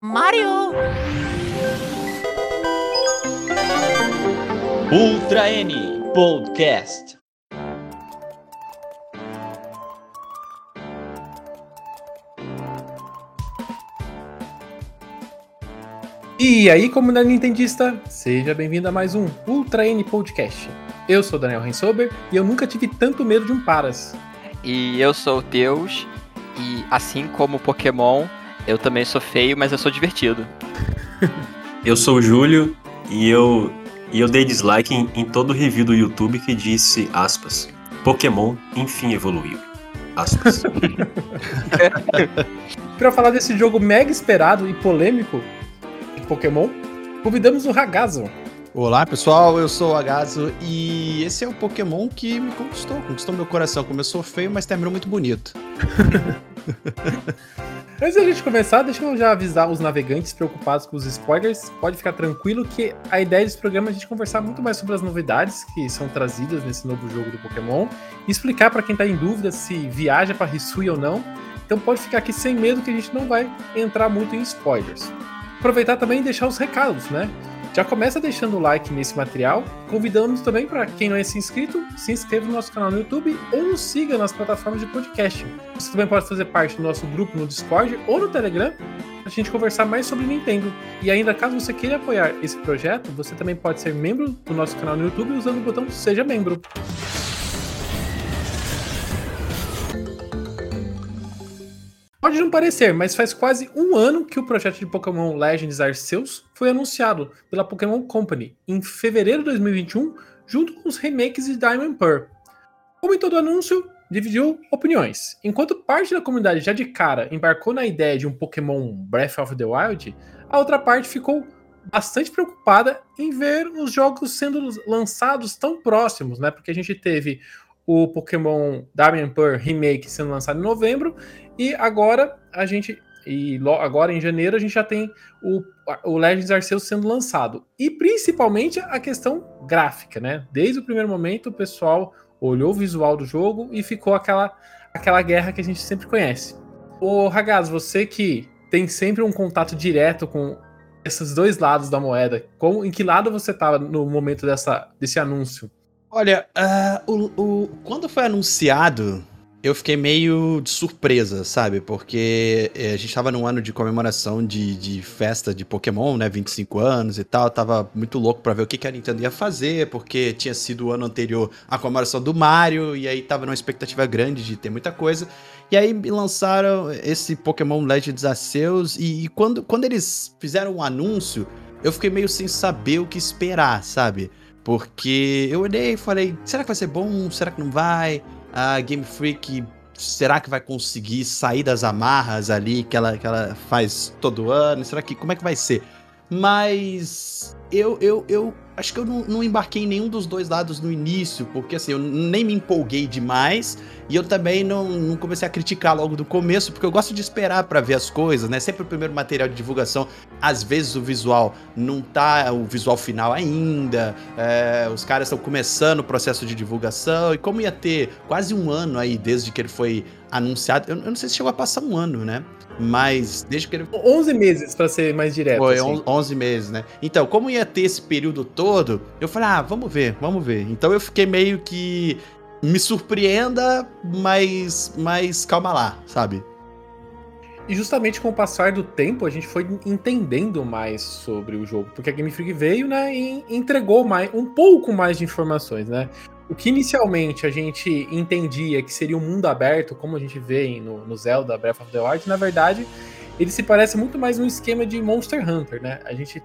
Mario! Ultra N Podcast. E aí, comunidade nintendista, seja bem-vindo a mais um Ultra N Podcast. Eu sou Daniel Rensober e eu nunca tive tanto medo de um Paras. E eu sou o Teus, e assim como o Pokémon, eu também sou feio, mas eu sou divertido. eu sou o Júlio e eu, e eu dei dislike em, em todo review do YouTube que disse, aspas, Pokémon enfim evoluiu. Aspas. Para falar desse jogo mega esperado e polêmico, Pokémon, convidamos o Ragazo. Olá pessoal, eu sou o Ragazo e esse é o Pokémon que me conquistou, conquistou meu coração. Começou feio, mas terminou muito bonito. Antes da gente começar, deixa eu já avisar os navegantes preocupados com os spoilers. Pode ficar tranquilo que a ideia desse programa é a gente conversar muito mais sobre as novidades que são trazidas nesse novo jogo do Pokémon e explicar para quem tá em dúvida se viaja para Hisui ou não. Então pode ficar aqui sem medo que a gente não vai entrar muito em spoilers aproveitar também e deixar os recados, né? Já começa deixando o like nesse material. Convidamos também para quem não é inscrito, se inscreva no nosso canal no YouTube ou nos siga nas plataformas de podcast. Você também pode fazer parte do nosso grupo no Discord ou no Telegram para a gente conversar mais sobre Nintendo. E ainda, caso você queira apoiar esse projeto, você também pode ser membro do nosso canal no YouTube usando o botão Seja Membro. Pode não parecer, mas faz quase um ano que o projeto de Pokémon Legends Arceus foi anunciado pela Pokémon Company em fevereiro de 2021, junto com os remakes de Diamond Pearl. Como em todo anúncio, dividiu opiniões. Enquanto parte da comunidade já de cara embarcou na ideia de um Pokémon Breath of the Wild, a outra parte ficou bastante preocupada em ver os jogos sendo lançados tão próximos, né? Porque a gente teve o Pokémon Diamond Pearl Remake sendo lançado em novembro e agora a gente e agora em janeiro a gente já tem o, o Legends Arceus sendo lançado e principalmente a questão gráfica, né? Desde o primeiro momento o pessoal olhou o visual do jogo e ficou aquela aquela guerra que a gente sempre conhece. O Ragaz, você que tem sempre um contato direto com esses dois lados da moeda, como, em que lado você estava no momento dessa, desse anúncio? Olha, uh, o, o, quando foi anunciado, eu fiquei meio de surpresa, sabe? Porque eh, a gente tava num ano de comemoração de, de festa de Pokémon, né? 25 anos e tal. Eu tava muito louco para ver o que, que a Nintendo ia fazer, porque tinha sido o ano anterior a comemoração do Mario, e aí tava numa expectativa grande de ter muita coisa. E aí lançaram esse Pokémon Legends Arceus, e, e quando, quando eles fizeram o um anúncio, eu fiquei meio sem saber o que esperar, sabe? Porque eu olhei e falei, será que vai ser bom? Será que não vai? A Game Freak, será que vai conseguir sair das amarras ali que ela, que ela faz todo ano? Será que. Como é que vai ser? Mas eu, eu, eu acho que eu não, não, embarquei em nenhum dos dois lados no início, porque assim, eu nem me empolguei demais e eu também não, não comecei a criticar logo do começo, porque eu gosto de esperar para ver as coisas, né? Sempre o primeiro material de divulgação, às vezes o visual não tá o visual final ainda, é, os caras estão começando o processo de divulgação, e como ia ter quase um ano aí desde que ele foi anunciado, eu, eu não sei se chegou a passar um ano, né? Mas desde que ele. 11 meses, para ser mais direto. Foi, assim. 11 meses, né? Então, como ia ter esse período todo, eu falei, ah, vamos ver, vamos ver. Então eu fiquei meio que. Me surpreenda, mas, mas calma lá, sabe? E justamente com o passar do tempo, a gente foi entendendo mais sobre o jogo, porque a Game Freak veio, né, e entregou mais, um pouco mais de informações, né? O que inicialmente a gente entendia que seria um mundo aberto, como a gente vê no, no Zelda Breath of the Wild, na verdade, ele se parece muito mais um esquema de Monster Hunter, né? A gente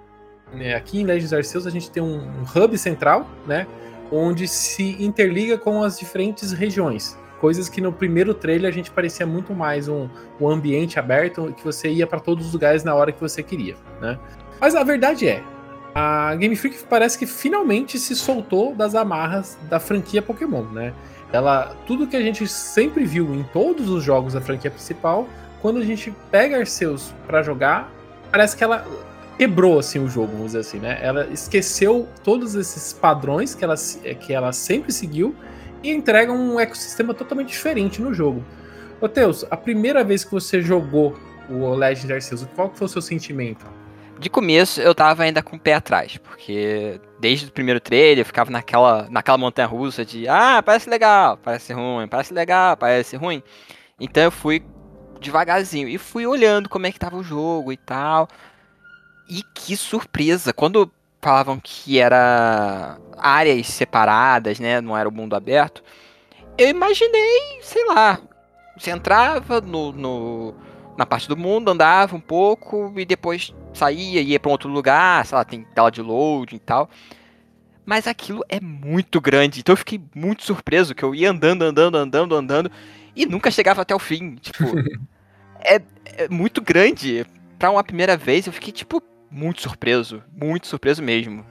né, aqui em Legends Arceus a gente tem um, hub central, né? Onde se interliga com as diferentes regiões. Coisas que no primeiro trailer a gente parecia muito mais um, um ambiente aberto que você ia para todos os lugares na hora que você queria, né? Mas a verdade é, a Game Freak parece que finalmente se soltou das amarras da franquia Pokémon, né? Ela, tudo que a gente sempre viu em todos os jogos da franquia principal, quando a gente pega Arceus para jogar, parece que ela quebrou assim o jogo, vamos dizer assim, né? Ela esqueceu todos esses padrões que ela, que ela sempre seguiu e entrega um ecossistema totalmente diferente no jogo. Ô Teus, a primeira vez que você jogou o Legend Arceus, qual que foi o seu sentimento? De começo eu tava ainda com o pé atrás, porque desde o primeiro trailer eu ficava naquela, naquela montanha russa de ah, parece legal, parece ruim, parece legal, parece ruim. Então eu fui devagarzinho e fui olhando como é que tava o jogo e tal. E que surpresa, quando falavam que era áreas separadas, né, não era o mundo aberto, eu imaginei, sei lá, você entrava no, no na parte do mundo, andava um pouco e depois saía, ia para um outro lugar, sei lá, tem tela de load e tal. Mas aquilo é muito grande, então eu fiquei muito surpreso que eu ia andando, andando, andando, andando e nunca chegava até o fim. Tipo, é, é muito grande. Pra uma primeira vez eu fiquei, tipo, muito surpreso. Muito surpreso mesmo.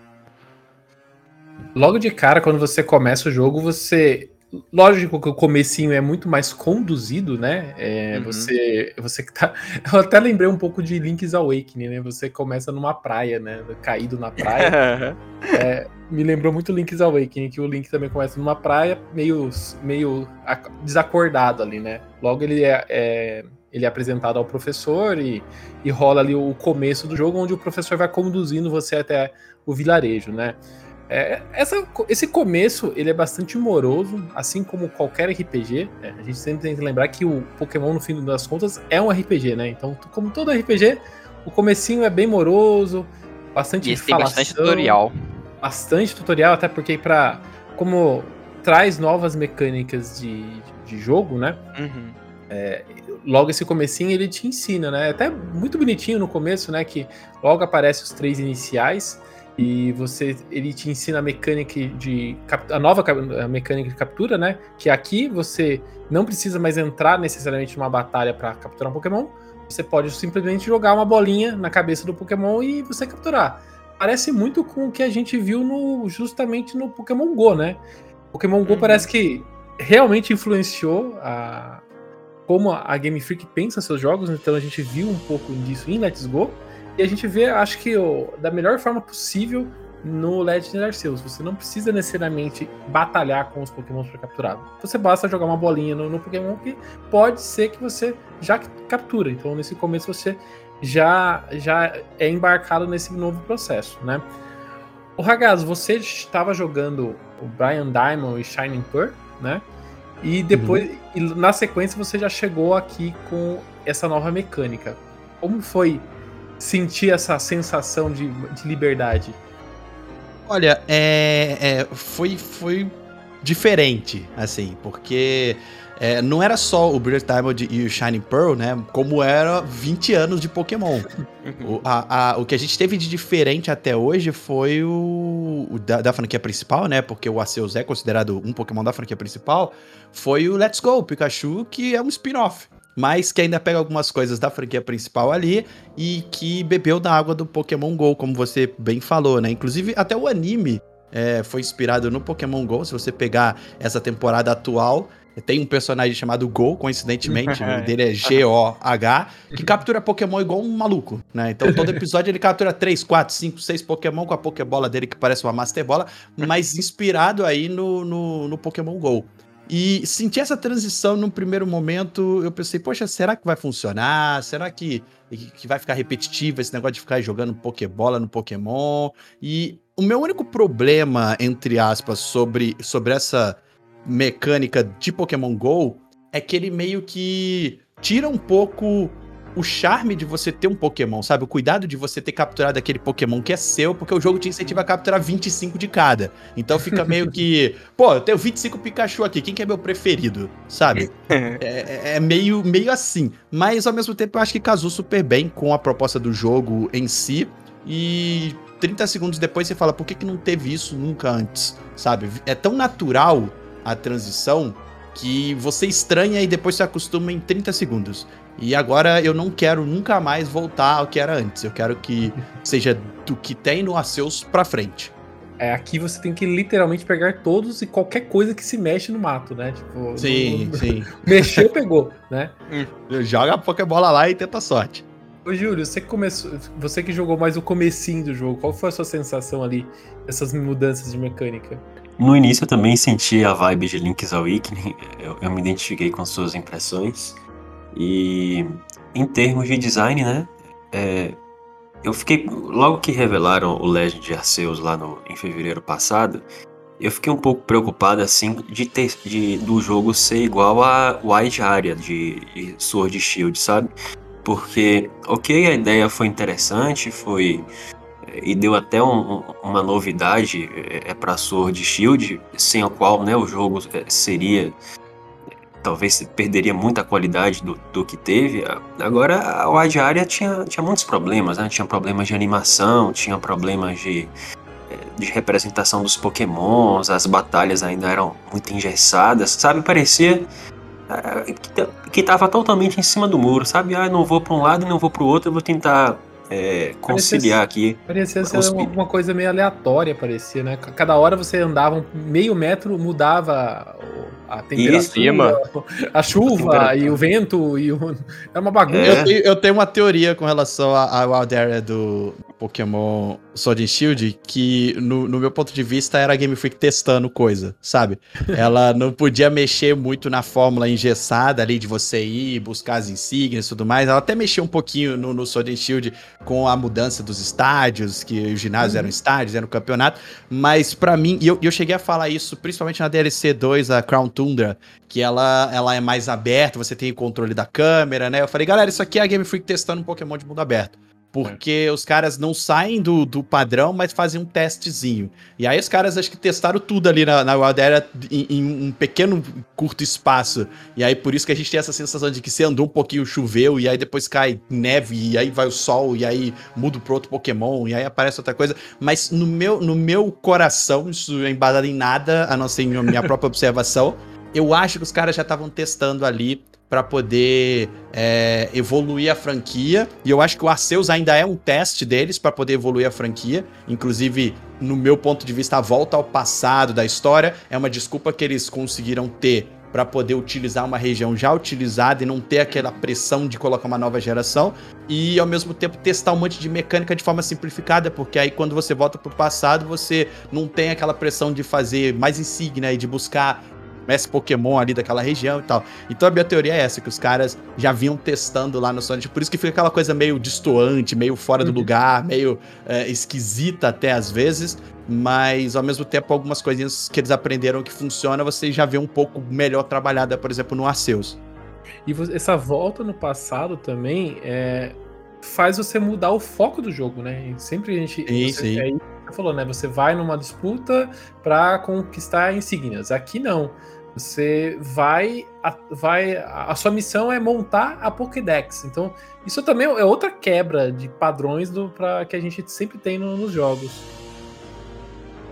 Logo de cara, quando você começa o jogo, você Lógico que o comecinho é muito mais conduzido, né? É, uhum. Você, você que tá. Eu até lembrei um pouco de Link's Awakening, né? Você começa numa praia, né? Caído na praia. é, me lembrou muito Link's Awakening, que o Link também começa numa praia, meio, meio desacordado ali, né? Logo ele é, é ele é apresentado ao professor e, e rola ali o começo do jogo, onde o professor vai conduzindo você até o vilarejo, né? É, essa, esse começo ele é bastante moroso, assim como qualquer RPG. Né? A gente sempre tem que lembrar que o Pokémon, no fim das contas, é um RPG, né? Então, como todo RPG, o comecinho é bem moroso, bastante e tem bastante tutorial. Bastante tutorial, até porque para como traz novas mecânicas de, de jogo, né? Uhum. É, logo esse comecinho ele te ensina, né? Até muito bonitinho no começo, né? Que logo aparece os três iniciais e você ele te ensina a mecânica de a nova a mecânica de captura, né? Que aqui você não precisa mais entrar necessariamente numa batalha para capturar um Pokémon. Você pode simplesmente jogar uma bolinha na cabeça do Pokémon e você capturar. Parece muito com o que a gente viu no justamente no Pokémon Go, né? Pokémon Go uhum. parece que realmente influenciou a como a Game Freak pensa seus jogos, então a gente viu um pouco disso em Let's Go. E a gente vê, acho que da melhor forma possível no Legend Arceus. Você não precisa necessariamente batalhar com os Pokémon para capturar. Você basta jogar uma bolinha no, no, Pokémon que pode ser que você já captura. Então, nesse começo, você já, já é embarcado nesse novo processo, né? O Ragaz, você estava jogando o Brian Diamond e Shining Pearl, né? E depois, uhum. e na sequência, você já chegou aqui com essa nova mecânica. Como foi sentir essa sensação de, de liberdade? Olha, é, é, foi, foi diferente, assim, porque é, não era só o Brilliant Diamond e o Shining Pearl, né? Como era 20 anos de Pokémon. o, a, a, o que a gente teve de diferente até hoje foi o, o da, da, franquia principal, né? Porque o Arceus é considerado um Pokémon da franquia principal. Foi o Let's Go Pikachu, que é um spin-off mas que ainda pega algumas coisas da franquia principal ali e que bebeu da água do Pokémon GO, como você bem falou, né? Inclusive, até o anime é, foi inspirado no Pokémon GO. Se você pegar essa temporada atual, tem um personagem chamado Go, coincidentemente, o nome dele é G-O-H, que captura Pokémon igual um maluco, né? Então todo episódio ele captura 3, 4, 5, 6 Pokémon com a Pokébola dele que parece uma Master Bola, mas inspirado aí no, no, no Pokémon GO. E senti essa transição num primeiro momento, eu pensei, poxa, será que vai funcionar? Será que, que vai ficar repetitivo esse negócio de ficar jogando Pokébola no Pokémon? E o meu único problema, entre aspas, sobre, sobre essa mecânica de Pokémon GO é que ele meio que tira um pouco o charme de você ter um Pokémon, sabe? O cuidado de você ter capturado aquele Pokémon que é seu, porque o jogo te incentiva a capturar 25 de cada. Então fica meio que, pô, eu tenho 25 Pikachu aqui, quem que é meu preferido, sabe? É, é, é, meio, meio assim. Mas ao mesmo tempo eu acho que casou super bem com a proposta do jogo em si. E 30 segundos depois você fala, por que, que não teve isso nunca antes, sabe? É tão natural a transição que você estranha e depois se acostuma em 30 segundos. E agora eu não quero nunca mais voltar ao que era antes. Eu quero que seja do que tem no Arceus pra frente. É, aqui você tem que literalmente pegar todos e qualquer coisa que se mexe no mato, né? Tipo, sim, no, sim. Mexeu, pegou, né? Joga a Pokébola lá e tenta sorte. Ô, Júlio, você que começou. Você que jogou mais o comecinho do jogo, qual foi a sua sensação ali, essas mudanças de mecânica? No início eu também senti a vibe de Link's Awakening, eu, eu me identifiquei com suas impressões. E em termos de design, né? é, eu fiquei. Logo que revelaram o Legend de Arceus lá no, em fevereiro passado, eu fiquei um pouco preocupado assim de ter de, do jogo ser igual a Wide Area de, de Sword Shield, sabe? Porque, ok, a ideia foi interessante, foi e deu até um, uma novidade é, é para Sword Shield, sem a qual né, o jogo é, seria talvez perderia muita qualidade do, do que teve. Agora a Wide Area tinha, tinha muitos problemas, né? Tinha problemas de animação, tinha problemas de, é, de representação dos pokémons, as batalhas ainda eram muito engessadas, sabe? Parecia é, que, que tava totalmente em cima do muro, sabe? Ah, não vou para um lado e não vou para o outro, eu vou tentar é, conciliar parecia, aqui. Parecia ser alguma coisa meio aleatória, parecia, né? Cada hora você andava meio metro, mudava a temperatura, a chuva e o vento e o... é uma bagunça. É. Eu, tenho, eu, tenho, uma teoria com relação à Wild Area do Pokémon Sword and Shield que, no, no, meu ponto de vista, era a Game Freak testando coisa, sabe? Ela não podia mexer muito na fórmula engessada ali de você ir buscar as insígnias e tudo mais. Ela até mexeu um pouquinho no, no Sword and Shield com a mudança dos estádios, que os ginásios uhum. eram estádios, era no campeonato. Mas para mim, e eu, eu cheguei a falar isso principalmente na DLC 2, a Crown Tundra, que ela, ela é mais aberta, você tem o controle da câmera, né? Eu falei, galera, isso aqui é a Game Freak testando um Pokémon de mundo aberto. Porque é. os caras não saem do, do padrão, mas fazem um testezinho. E aí os caras acho que testaram tudo ali na, na Wild Area em, em, um pequeno, curto espaço. E aí por isso que a gente tem essa sensação de que você andou um pouquinho, choveu, e aí depois cai neve, e aí vai o sol, e aí muda pro outro Pokémon, e aí aparece outra coisa. Mas no meu, no meu coração, isso é embasado em nada, a não ser em minha própria observação, eu acho que os caras já estavam testando ali para poder é, evoluir a franquia. E eu acho que o Arceus ainda é um teste deles para poder evoluir a franquia. Inclusive, no meu ponto de vista, a volta ao passado da história é uma desculpa que eles conseguiram ter para poder utilizar uma região já utilizada e não ter aquela pressão de colocar uma nova geração e ao mesmo tempo testar um monte de mecânica de forma simplificada, porque aí quando você volta para o passado, você não tem aquela pressão de fazer mais insígnia e de buscar mestre Pokémon ali daquela região e tal. Então a minha teoria é essa, que os caras já vinham testando lá no Sonic, por isso que fica aquela coisa meio distoante, meio fora do uhum. lugar, meio é, esquisita até às vezes, mas ao mesmo tempo algumas coisinhas que eles aprenderam que funciona, você já vê um pouco melhor trabalhada, por exemplo, no Arceus. E essa volta no passado também é, faz você mudar o foco do jogo, né? Sempre a gente. Sim, sim. Aí, falou, né? Você vai numa disputa para conquistar insígnias. Aqui não. Você vai a, vai. a sua missão é montar a Pokédex. Então, isso também é outra quebra de padrões do para que a gente sempre tem no, nos jogos.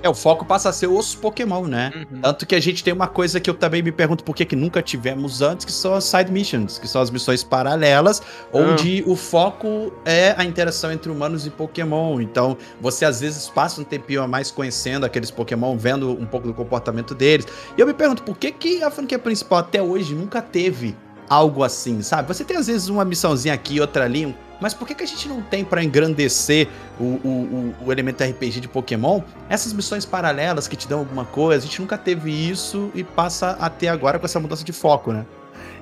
É, o foco passa a ser os Pokémon, né? Uhum. Tanto que a gente tem uma coisa que eu também me pergunto por que, que nunca tivemos antes, que são as side missions, que são as missões paralelas, onde uhum. o foco é a interação entre humanos e Pokémon. Então, você às vezes passa um tempinho a mais conhecendo aqueles Pokémon, vendo um pouco do comportamento deles. E eu me pergunto por que, que a franquia principal até hoje nunca teve algo assim, sabe? Você tem às vezes uma missãozinha aqui, outra ali, um mas por que, que a gente não tem para engrandecer o, o, o, elemento RPG de Pokémon essas missões paralelas que te dão alguma coisa? A gente nunca teve isso e passa a ter agora com essa mudança de foco, né?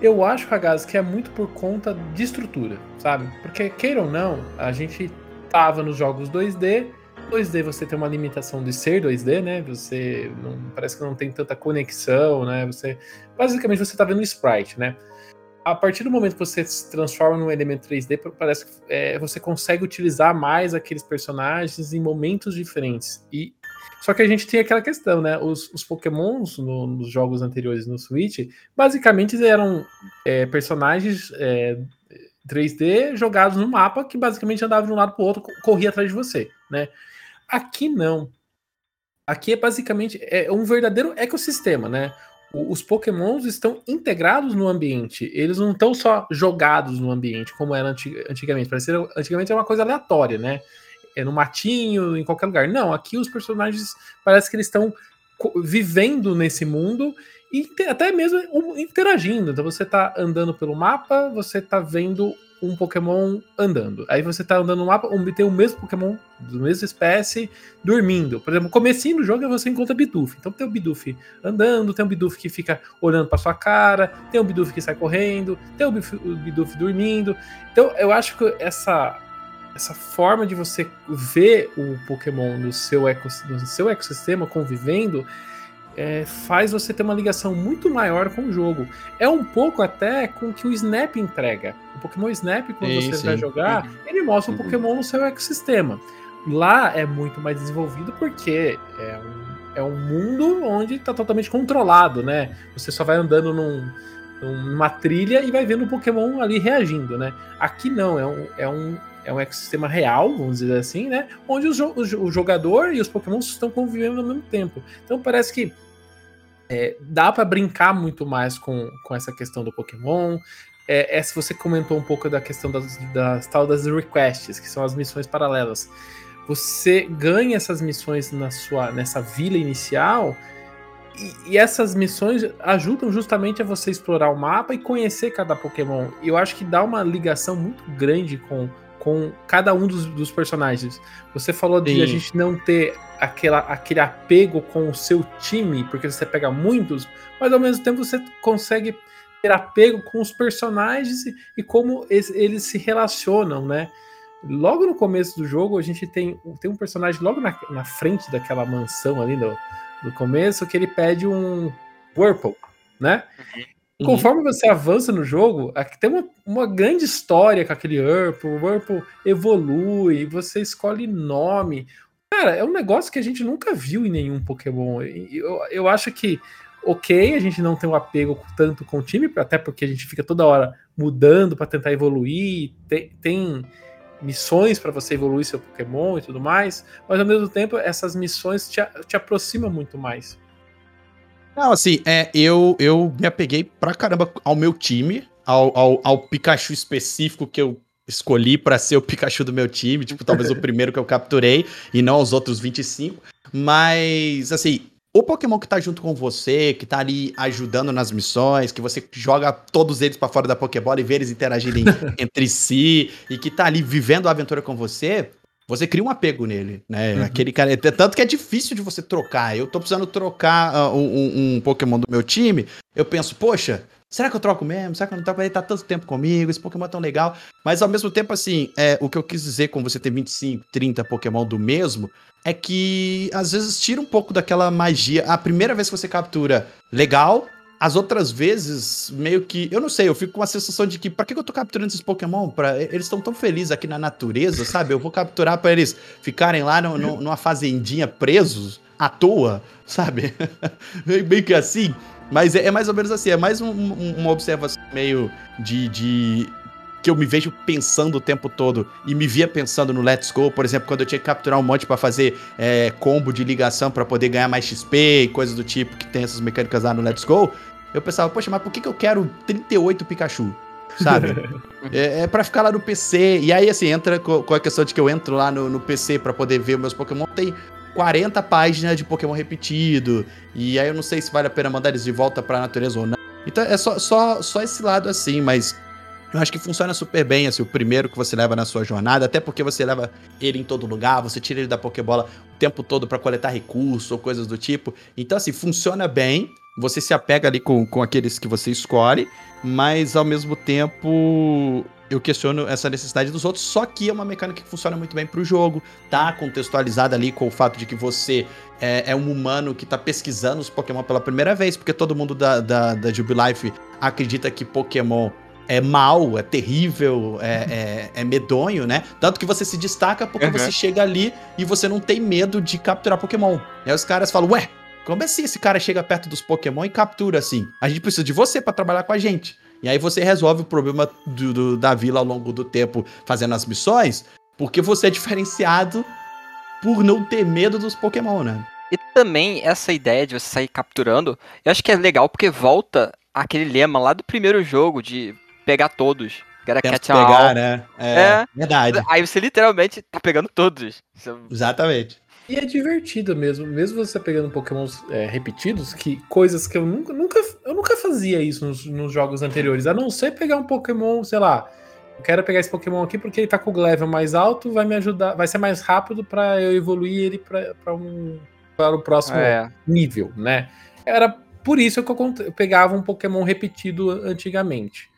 Eu acho, Ragaz, que é muito por conta de estrutura, sabe? Porque, queira ou não, a gente tava nos jogos 2D. 2D você tem uma limitação de ser 2D, né? Você não, parece que não tem tanta conexão, né? Você basicamente você tá vendo sprite, né? A partir do momento que você se transforma num elemento 3D, parece que é, você consegue utilizar mais aqueles personagens em momentos diferentes. E só que a gente tem aquela questão, né? Os, os Pokémons no, nos jogos anteriores no Switch, basicamente eram é, personagens é, 3D jogados no mapa que basicamente andavam de um lado para o outro, corria atrás de você, né? Aqui não. Aqui é basicamente é um verdadeiro ecossistema, né? Os pokémons estão integrados no ambiente. Eles não estão só jogados no ambiente, como era antigamente. Parecia, antigamente era uma coisa aleatória, né? É no matinho, em qualquer lugar. Não, aqui os personagens parece que eles estão vivendo nesse mundo e até mesmo interagindo. Então você está andando pelo mapa, você está vendo um Pokémon andando. Aí você tá andando no mapa, tem o mesmo Pokémon da mesma espécie dormindo. Por exemplo, comecinho do jogo é você encontra Bidoof. Então tem o Bidoof andando, tem o Bidoof que fica olhando para sua cara, tem o Bidoof que sai correndo, tem o Bidoof dormindo. Então eu acho que essa essa forma de você ver o Pokémon no seu, no seu ecossistema convivendo é, faz você ter uma ligação muito maior com o jogo. É um pouco até com o que o Snap entrega. O Pokémon Snap, quando sim, você sim. vai jogar, ele mostra o uhum. Pokémon no seu ecossistema. Lá é muito mais desenvolvido porque é um, é um mundo onde está totalmente controlado, né? Você só vai andando num, numa trilha e vai vendo o Pokémon ali reagindo, né? Aqui não, é um, é um, é um ecossistema real, vamos dizer assim, né? Onde o, o jogador e os Pokémon estão convivendo ao mesmo tempo. Então parece que é, dá para brincar muito mais com, com essa questão do Pokémon. É, é, se você comentou um pouco da questão das, das tal das requests, que são as missões paralelas. Você ganha essas missões na sua nessa vila inicial e, e, essas missões ajudam justamente a você explorar o mapa e conhecer cada Pokémon. Eu acho que dá uma ligação muito grande com, com cada um dos, dos personagens. Você falou de Sim. a gente não ter aquela, aquele apego com o seu time, porque você pega muitos, mas ao mesmo tempo você consegue ter apego com os personagens e, e como eles, eles, se relacionam, né? Logo no começo do jogo, a gente tem, tem um personagem logo na, na frente daquela mansão ali do, do começo que ele pede um Whirlpool, né? Uhum. Conforme você avança no jogo, tem uma, uma grande história com aquele Whirlpool, o Whirlpool evolui, você escolhe nome, Cara, é um negócio que a gente nunca viu em nenhum Pokémon. Eu, eu acho que, ok, a gente não tem um apego tanto com o time, até porque a gente fica toda hora mudando para tentar evoluir, tem, tem missões para você evoluir seu Pokémon e tudo mais, mas ao mesmo tempo essas missões te, te aproximam muito mais. Não, assim, é, eu, eu me apeguei pra caramba ao meu time, ao, ao, ao Pikachu específico que eu escolhi para ser o Pikachu do meu time, tipo, talvez o primeiro que eu capturei e não os outros 25. Mas, assim, o Pokémon que tá junto com você, que tá ali ajudando nas missões, que você joga todos eles para fora da Pokébola e vê eles interagirem entre si, e que tá ali vivendo a aventura com você, você cria um apego nele, né? Uhum. Aquele cara. Tanto que é difícil de você trocar. Eu tô precisando trocar uh, um, um, Pokémon do meu time. Eu penso, poxa, Será que eu troco mesmo? Será que eu não troco? Ele tá tanto tempo comigo, esse Pokémon é tão legal. Mas ao mesmo tempo, assim, é, o que eu quis dizer com você ter 25, 30 Pokémon do mesmo é que às vezes tira um pouco daquela magia. A primeira vez que você captura, legal. As outras vezes, meio que. Eu não sei, eu fico com a sensação de que. Pra que eu tô capturando esses Pokémon? Pra, eles estão tão felizes aqui na natureza, sabe? Eu vou capturar para eles ficarem lá no, no, numa fazendinha presos à toa, sabe? meio que assim. Mas é, é, mais ou menos assim, é mais um, um, uma observação meio de, de. que eu me vejo pensando o tempo todo e me via pensando no Let's Go, por exemplo, quando eu tinha que capturar um monte para fazer é, combo de ligação para poder ganhar mais XP e coisas do tipo que tem essas mecânicas lá no Let's Go. Eu pensava, poxa, mas por que, que eu quero 38 Pikachu? Sabe? é, é para ficar lá no PC. E aí, assim, entra com, com, a questão de que eu entro lá no, no PC para poder ver meus Pokémon. Tem 40 páginas de Pokémon repetido. E aí eu não sei se vale a pena mandar eles de volta pra natureza ou não. Então é só, só, só esse lado assim, mas eu acho que funciona super bem, assim, o primeiro que você leva na sua jornada, até porque você leva ele em todo lugar, você tira ele da Pokébola o tempo todo para coletar recursos ou coisas do tipo. Então, assim, funciona bem, você se apega ali com, com aqueles que você escolhe, mas ao mesmo tempo eu questiono essa necessidade dos outros, só que é uma mecânica que funciona muito bem pro jogo, tá contextualizada ali com o fato de que você é, é um humano que tá pesquisando os Pokémon pela primeira vez, porque todo mundo da, da, da Jubilife acredita que Pokémon é mal, é terrível, é, é, é, medonho, né? Tanto que você se destaca porque uhum. você chega ali e você não tem medo de capturar Pokémon. E aí os caras falam, ué, como assim esse cara chega perto dos Pokémon e captura assim? A gente precisa de você para trabalhar com a gente. E aí você resolve o problema do, do, da vila ao longo do tempo fazendo as missões, porque você é diferenciado por não ter medo dos Pokémon, né? E também essa ideia de você sair capturando, eu acho que é legal porque volta aquele lema lá do primeiro jogo de pegar todos. Era catch pegar, né? É, é, verdade. Aí você literalmente tá pegando todos. Exatamente. E é divertido mesmo, mesmo você pegando pokémons é, repetidos, que coisas que eu nunca, nunca, eu nunca fazia isso nos, nos, jogos anteriores, a não ser pegar um pokémon, sei lá, eu quero pegar esse Pokémon aqui porque ele tá com o level mais alto, vai me ajudar, vai ser mais rápido para eu evoluir ele para um para o próximo É. nível, né? Era por isso que eu, eu pegava um Pokémon repetido antigamente.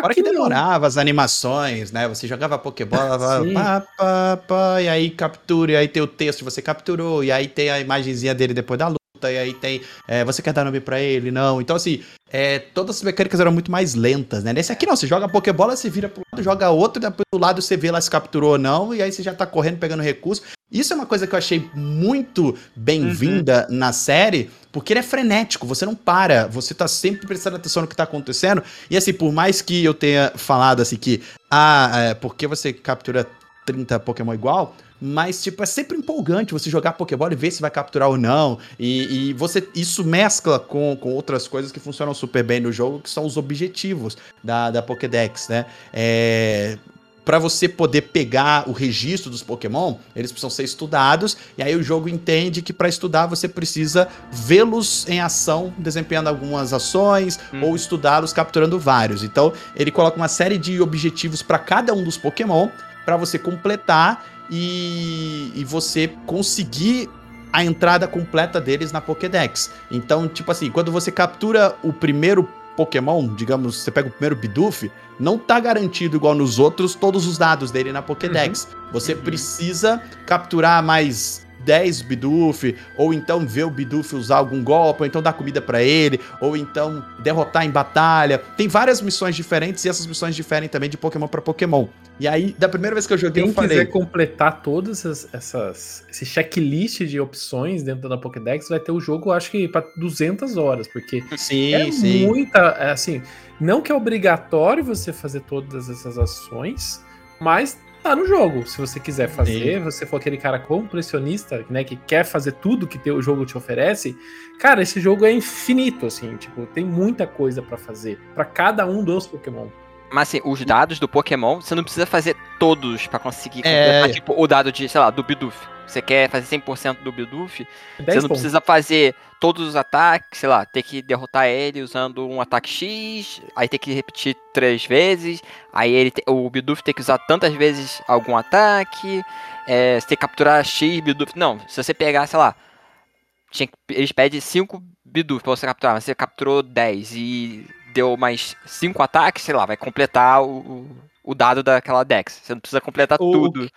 Fora que não. demorava as animações, né? Você jogava Pokébola, pá, pá, pá, e aí captura, e aí tem o texto, você capturou, e aí tem a imagenzinha dele depois da luta, e aí tem. é, você quer dar nome pra ele? Não. Então, assim, é, todas as mecânicas eram muito mais lentas, né? Nesse aqui não, você joga Pokébola, você vira pro lado, joga outro, depois do lado você vê lá se capturou ou não, e aí você já tá correndo, pegando recurso. Isso é uma coisa que eu achei muito bem-vinda na série, porque ele é frenético, você não para, você tá sempre prestando atenção no que tá acontecendo. E assim, por mais que eu tenha falado assim que, ah, é, porque você captura 30 Pokémon igual, mas tipo, é sempre empolgante você jogar Pokébola e ver se vai capturar ou não. E, e você isso mescla com, com outras coisas que funcionam super bem no jogo, que são os objetivos da, da Pokédex, né? É, para você poder pegar o registro dos Pokémon, eles precisam ser estudados, e aí o jogo entende que para estudar você precisa vê-los em ação, desempenhando algumas ações, Hum. ou estudá-los capturando vários. Então, ele coloca uma série de objetivos para cada um dos Pokémon, para você completar e, e você conseguir a entrada completa deles na Pokédex. Então, tipo assim, quando você captura o primeiro Pokémon, digamos, você pega o primeiro Bidoof, não tá garantido igual nos outros todos os dados dele na Pokédex. Você precisa capturar mais 10 Bidoof, ou então ver o Bidoof usar algum golpe, ou então dar comida pra ele, ou então derrotar em batalha. Tem várias missões diferentes e essas missões diferem também de Pokémon pra Pokémon. E aí, da primeira vez que eu joguei, Quem eu falei. quiser completar todas essas, essas esse checklist de opções dentro da Pokédex, vai ter o jogo, acho que para 200 horas, porque Sim, é sim. muita, é assim, não que é obrigatório você fazer todas essas ações, mas tá no jogo. Se você quiser fazer, você for aquele cara completionista, né, que quer fazer tudo que o jogo te oferece, cara, esse jogo é infinito, assim, tipo, tem muita coisa pra fazer para cada um dos Pokémon. Mas assim, os dados do Pokémon, você não precisa fazer todos pra conseguir É. tipo, o dado de, sei lá, do Bidoof. Você quer fazer 100% do Bidoof, 10 você não pontos. precisa fazer todos os ataques, sei lá, ter que derrotar ele usando um ataque X, aí ter que repetir três vezes, aí ele te- o Bidoof tem que usar tantas vezes algum ataque, é, você tem que capturar X Bidoof. Não, se você pegar, sei lá, tinha que- eles pedem 5 Bidoof pra você capturar, mas você capturou 10 e deu mais 5 ataques, sei lá, vai completar o, o- dado daquela Dex. Você não precisa completar O- tudo.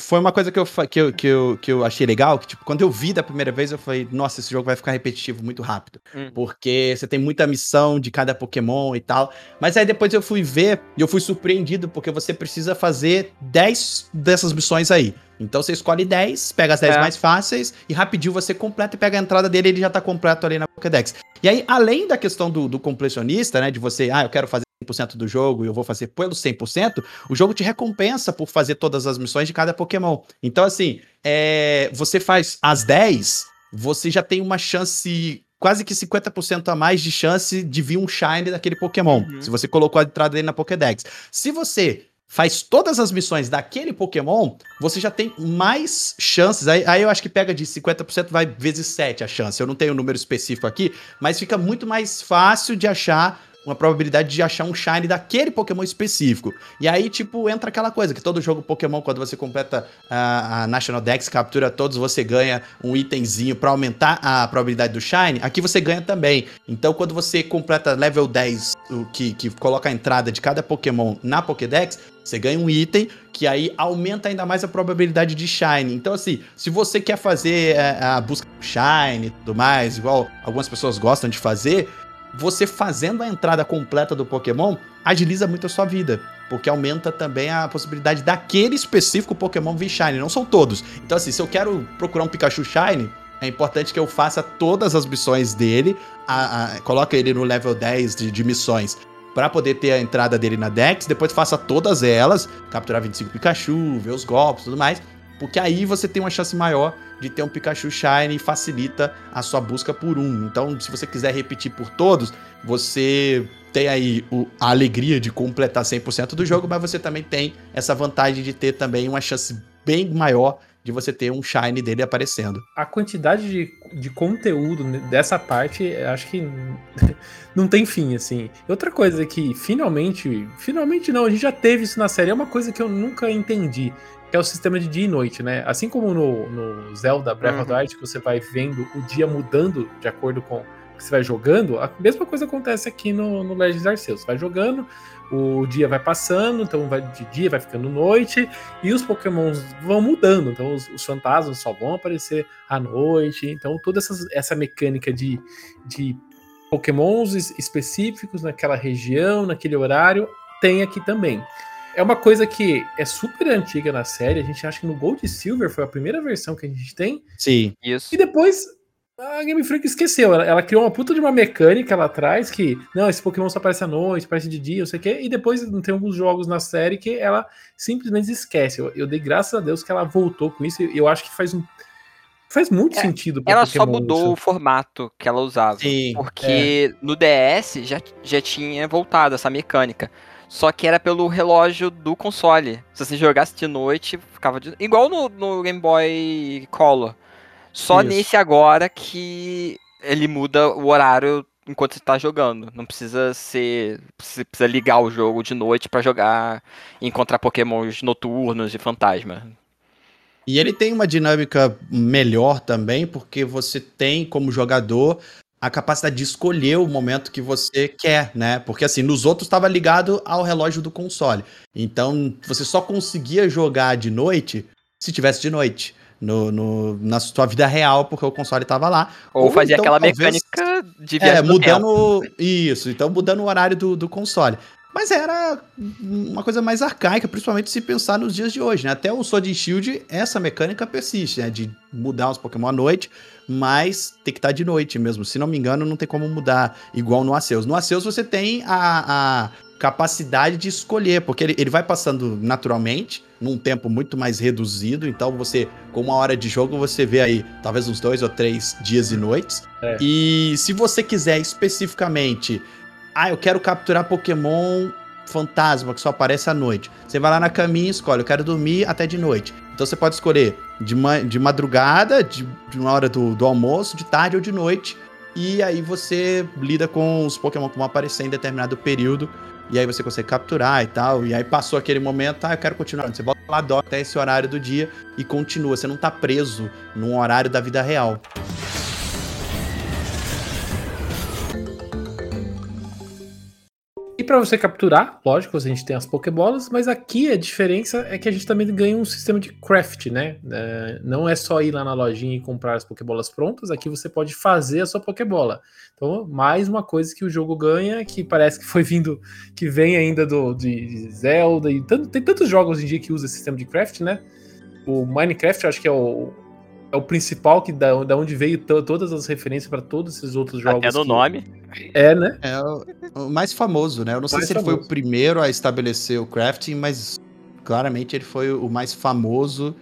Foi uma coisa que eu, que, eu, que, eu, que eu achei legal, que tipo, quando eu vi da primeira vez, eu falei, nossa, esse jogo vai ficar repetitivo muito rápido. Hum. Porque você tem muita missão de cada Pokémon e tal. Mas aí depois eu fui ver e eu fui surpreendido, porque você precisa fazer 10 dessas missões aí. Então você escolhe 10, pega as 10 É. mais fáceis e rapidinho você completa e pega a entrada dele e ele já tá completo ali na Pokédex. E aí, além da questão do, do completionista, né, de você, ah, eu quero fazer 100% do jogo e eu vou fazer pelo 100%, o jogo te recompensa por fazer todas as missões de cada Pokémon. Então, assim, é, você faz as 10, você já tem uma chance, quase que 50% a mais de chance de vir um Shine daquele Pokémon. Uhum. Se você colocou a entrada dele na Pokédex. Se você faz todas as missões daquele Pokémon, você já tem mais chances. Aí, aí eu acho que pega de 50%, vai vezes 7 a chance. Eu não tenho o número específico aqui, mas fica muito mais fácil de achar uma probabilidade de achar um shine daquele Pokémon específico. E aí, tipo, entra aquela coisa que todo jogo Pokémon, quando você completa a, a National Dex, captura todos, você ganha um itemzinho pra aumentar a probabilidade do shine. Aqui você ganha também. Então, quando você completa level 10, o que, que coloca a entrada de cada Pokémon na Pokédex, você ganha um item que aí aumenta ainda mais a probabilidade de Shine. Então, assim, se você quer fazer é, a busca por Shine e tudo mais, igual algumas pessoas gostam de fazer, você fazendo a entrada completa do Pokémon agiliza muito a sua vida. Porque aumenta também a possibilidade daquele específico Pokémon vir Shine. Não são todos. Então, assim, se eu quero procurar um Pikachu Shine, é importante que eu faça todas as missões dele, a, a, coloque ele no level 10 de, de missões para poder ter a entrada dele na Dex, depois faça todas elas, capturar 25 Pikachu, ver os golpes e tudo mais, porque aí você tem uma chance maior de ter um Pikachu Shine e facilita a sua busca por um. Então, se você quiser repetir por todos, você tem aí o- a alegria de completar 100% do jogo, mas você também tem essa vantagem de ter também uma chance bem maior de você ter um shine dele aparecendo. A quantidade de, de conteúdo dessa parte, acho que não tem fim, assim. Outra coisa que finalmente, finalmente não, a gente já teve isso na série, é uma coisa que eu nunca entendi, que é o sistema de dia e noite, né? Assim como no, no Zelda Breath of the Uhum. Wild, que você vai vendo o dia mudando de acordo com o que você vai jogando, a mesma coisa acontece aqui no, no Legends Arceus. Você vai jogando, o dia vai passando, então vai de dia, vai ficando noite, e os pokémons vão mudando. Então os, os fantasmas só vão aparecer à noite. Então toda essa, essa mecânica de, de pokémons es- específicos naquela região, naquele horário, tem aqui também. É uma coisa que é super antiga na série. A gente acha que no Gold e Silver foi a primeira versão que a gente tem. Sim. Isso. E depois a Game Freak esqueceu. Ela, ela criou uma puta de uma mecânica lá atrás que, não, esse Pokémon só aparece à noite, aparece de dia, não sei o quê. E depois tem alguns jogos na série que ela simplesmente esquece. Eu, eu dei graças a Deus que ela voltou com isso. E eu acho que faz um. Faz muito É, sentido pra Ela só Pokémon mudou isso. o formato que ela usava. Sim. Porque no DS já, já tinha voltado essa mecânica. Só que era pelo relógio do console. Se você jogasse de noite, ficava de... igual no, no Game Boy Color. Só Isso. nesse agora que ele muda o horário enquanto você tá jogando. Não precisa ser. Você precisa ligar o jogo de noite pra jogar e encontrar pokémons noturnos e fantasma. E ele tem uma dinâmica melhor também, porque você tem como jogador a capacidade de escolher o momento que você quer, né? Porque assim, nos outros estava ligado ao relógio do console. Então, você só conseguia jogar de noite se tivesse de noite. No, no- na sua vida real, porque o console estava lá. Ou, Ou fazer então, aquela talvez- mecânica de viagem É, no tempo. mudando. Isso, então mudando o horário do, do console. Mas era uma coisa mais arcaica, principalmente se pensar nos dias de hoje, né? Até o Sword and Shield, essa mecânica persiste, né? De mudar os Pokémon à noite, mas tem que estar de noite mesmo. Se não me engano, não tem como mudar igual no Arceus. No Arceus você tem a, a capacidade de escolher, porque ele, ele vai passando naturalmente, num tempo muito mais reduzido, então você, com uma hora de jogo, você vê aí talvez uns dois ou três dias e noites. É. E se você quiser especificamente, ah, eu quero capturar Pokémon fantasma que só aparece à noite. Você vai lá na caminha e escolhe, eu quero dormir até de noite. Então você pode escolher de, ma de madrugada, de, de uma hora do, do almoço, de tarde ou de noite. E aí você lida com os Pokémon que vão aparecer em determinado período. E aí você consegue capturar e tal. E aí passou aquele momento, ah, eu quero continuar. Você volta lá, até esse horário do dia e continua. Você não tá preso num horário da vida real. E pra você capturar, lógico, a gente tem as Pokébolas, mas aqui a diferença é que a gente também ganha um sistema de craft, né? É, não é só ir lá na lojinha e comprar as Pokébolas prontas, aqui você pode fazer a sua Pokébola. Então, mais uma coisa que o jogo ganha, que parece que foi vindo, que vem ainda do de Zelda, e tanto, tem tantos jogos hoje em dia que usam esse sistema de craft, né? O Minecraft, acho que é o, é o principal, que da, da onde veio to- todas as referências para todos esses outros jogos. Até no que- nome. É, né? É o, o mais famoso, né? Eu não sei Mais se ele foi o primeiro a estabelecer o crafting, mas claramente ele foi o mais famoso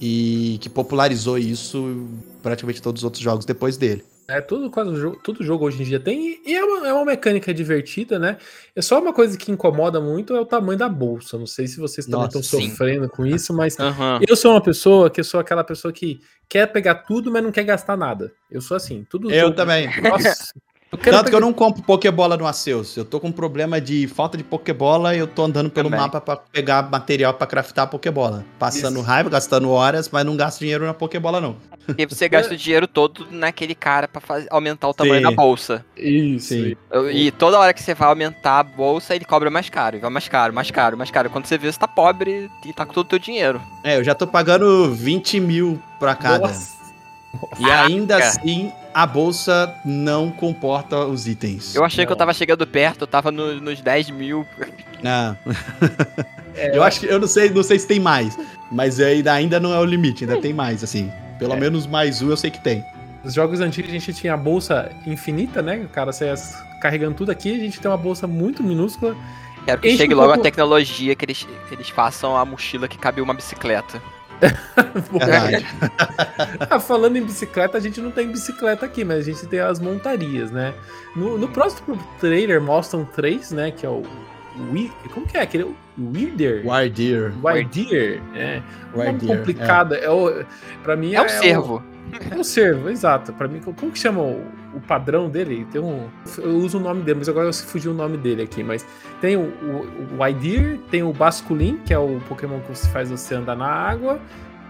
e que popularizou isso praticamente todos os outros jogos depois dele. É, tudo, quase, jogo, todo jogo hoje em dia tem, e é uma, é uma mecânica divertida, né? É só uma coisa que incomoda muito é o tamanho da bolsa. Não sei se vocês também estão sofrendo com isso, mas Aham. eu sou uma pessoa que eu sou aquela pessoa que quer pegar tudo, mas não quer gastar nada. Eu sou assim, tudo. Eu jogo- também. Nossa, eu quero Tanto que eu pegar- não compro Pokébola no Arceus. Eu tô com problema de falta de Pokébola e eu tô andando pelo Também. mapa pra pegar material pra craftar Pokébola. Passando Isso. raiva, gastando horas, mas não gasto dinheiro na Pokébola, não. E você gasta o dinheiro todo naquele cara pra faz- aumentar o tamanho Sim. da bolsa. Isso. Sim. E toda hora que você vai aumentar a bolsa, ele cobra mais caro. E vai mais caro, mais caro, mais caro. Quando você vê, você tá pobre e tá com todo o teu dinheiro. É, eu já tô pagando 20 mil pra cada. Nossa. E ainda Caraca. assim, a bolsa não comporta os itens. Eu achei que eu Não. tava chegando perto, eu tava no- nos 10 mil. Ah, É, eu acho que eu não sei, não sei se tem mais, mas ainda, ainda não é o limite, ainda tem mais, assim. Pelo É. menos mais um eu sei que tem. Nos jogos antigos a gente tinha a bolsa infinita, né? O cara saia carregando tudo aqui, a gente tem uma bolsa muito minúscula. Quero que Enche chegue um logo pouco- a tecnologia que eles, que eles façam a mochila que cabe uma bicicleta. Verdade. Ah, falando em bicicleta, a gente não tem bicicleta aqui, mas a gente tem as montarias, né? No, no próximo trailer mostram três, né? Que é o Wi- como que é aquele? Wilder? Wardeer. Wardeer, é. Um Wardeer, complicado. É. o, pra mim É um servo. É um servo, exato. Pra mim, como que chama o, o padrão dele? Tem um. Eu uso o nome dele, mas agora eu fugiu o nome dele aqui. Mas tem o, o, o tem o Basculin, que é o Pokémon que você faz você andar na água,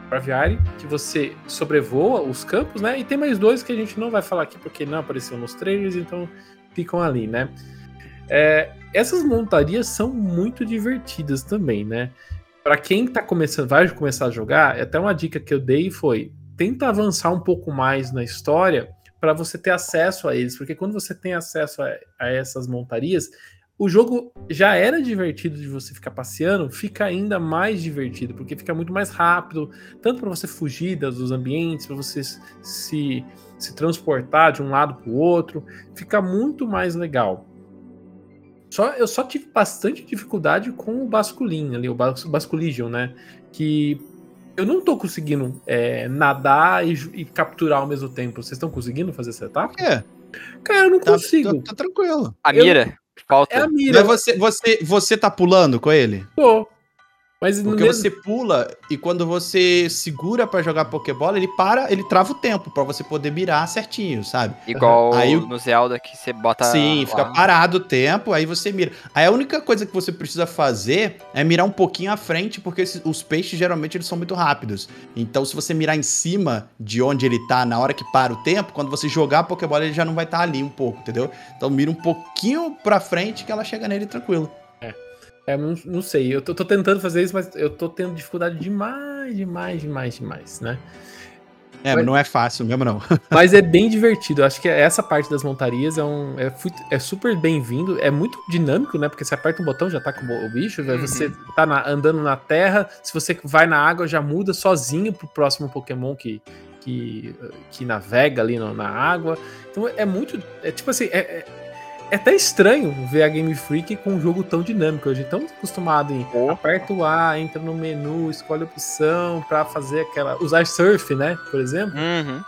Braviary, que você sobrevoa os campos, né? E tem mais dois que a gente não vai falar aqui porque não apareceram nos trailers, então ficam ali, né? É, essas montarias são muito divertidas também, né? Pra quem tá começando, vai começar a jogar, até uma dica que eu dei foi tenta avançar um pouco mais na história para você ter acesso a eles, porque quando você tem acesso a, a essas montarias, o jogo já era divertido de você ficar passeando, fica ainda mais divertido, porque fica muito mais rápido, tanto para você fugir dos ambientes, para você se, se transportar de um lado para o outro, fica muito mais legal. Só, eu só tive bastante dificuldade com o Basculin ali, o Bas- Basculigion, né? Que eu não tô conseguindo é, nadar e, e capturar ao mesmo tempo. Vocês estão conseguindo fazer essa etapa? Por quê? Cara, eu não Tá, consigo. tá- tá tranquilo. A Eu- mira. Falta. É a mira. Mas você, você, você tá pulando com ele? Tô. Mas Porque mesmo... você pula e quando você segura pra jogar Pokébola, ele para, ele trava o tempo pra você poder mirar certinho, sabe? Igual Aí o- no Zelda que você bota. Sim, lá. fica parado o tempo, aí você mira. Aí a única coisa que você precisa fazer é mirar um pouquinho à frente, porque esses- os peixes geralmente eles são muito rápidos. Então, se você mirar em cima de onde ele tá na hora que para o tempo, quando você jogar a Pokébola, ele já não vai estar ali um pouco, entendeu? Então mira um pouquinho pra frente que ela chega nele tranquilo. É, não, não sei, eu tô, tô tentando fazer isso, mas eu tô tendo dificuldade demais, demais, demais, demais, né? É, Mas- não é fácil mesmo, não. Mas é bem divertido. Eu acho que essa parte das montarias é, um, é, é super bem-vindo. É muito dinâmico, né? Porque você aperta um botão, já tá com o bicho. aí Você tá na- andando na terra. Se você vai na água, já muda sozinho pro próximo Pokémon que, que, que navega ali no- na água. Então é muito. É tipo assim. É, é, é até estranho ver a Game Freak com um jogo tão dinâmico. A gente tá tão acostumado em Oh. aperta o A, entra no menu, escolhe a opção pra fazer aquela. Usar surf, né? Por exemplo. Uhum.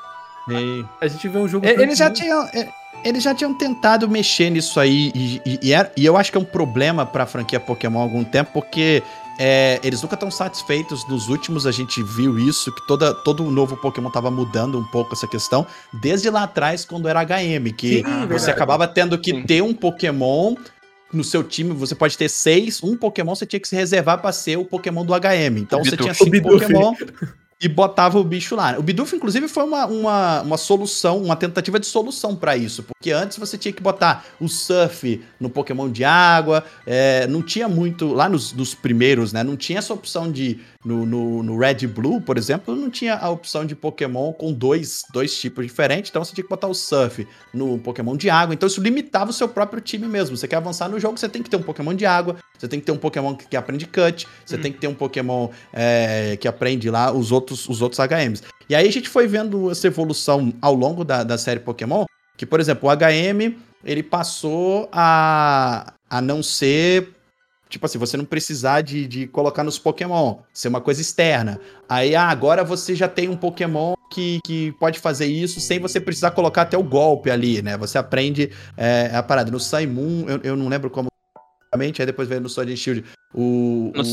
E- A gente vê um jogo. Tão Eles já dinâmico. tinham. Eles já tinham tentado mexer nisso aí, e, e- e era- e eu acho que é um problema pra franquia Pokémon há algum tempo, porque é, eles nunca estão satisfeitos. Nos últimos a gente viu isso, que toda, todo novo Pokémon tava mudando um pouco essa questão, desde lá atrás, quando era HM, que Sim, você verdade. acabava tendo que Sim. ter um Pokémon. No seu time, você pode ter seis. Um Pokémon você tinha que se reservar pra ser o Pokémon do HM. Então você Bidoof. tinha cinco O. Pokémon e botava o bicho lá. O Bidoof, inclusive, foi uma, uma, uma solução, uma tentativa de solução pra isso. Porque antes você tinha que botar o surf no Pokémon de água. é, não tinha muito. Lá nos, nos primeiros, né? Não tinha essa opção de. No, no, no Red Blue, por exemplo, não tinha a opção de Pokémon com dois, dois tipos diferentes. Então você tinha que botar o surf no Pokémon de água. Então isso limitava o seu próprio time mesmo. Você quer avançar no jogo, você tem que ter um Pokémon de água. Você tem que ter um Pokémon que, que aprende cut. Você tem que ter um Pokémon é, que aprende lá os outros, os outros HMs. E aí a gente foi vendo essa evolução ao longo da, da série Pokémon, que, por exemplo, o HM, ele passou a, a não ser... Tipo assim, você não precisar de, de colocar nos Pokémon, ser uma coisa externa. Aí, ah, agora você já tem um Pokémon que, que pode fazer isso sem você precisar colocar até o golpe ali, né? Você aprende é, a parada. No Sun Moon, eu, eu não lembro como aí depois veio no Sword and Shield. O, No o-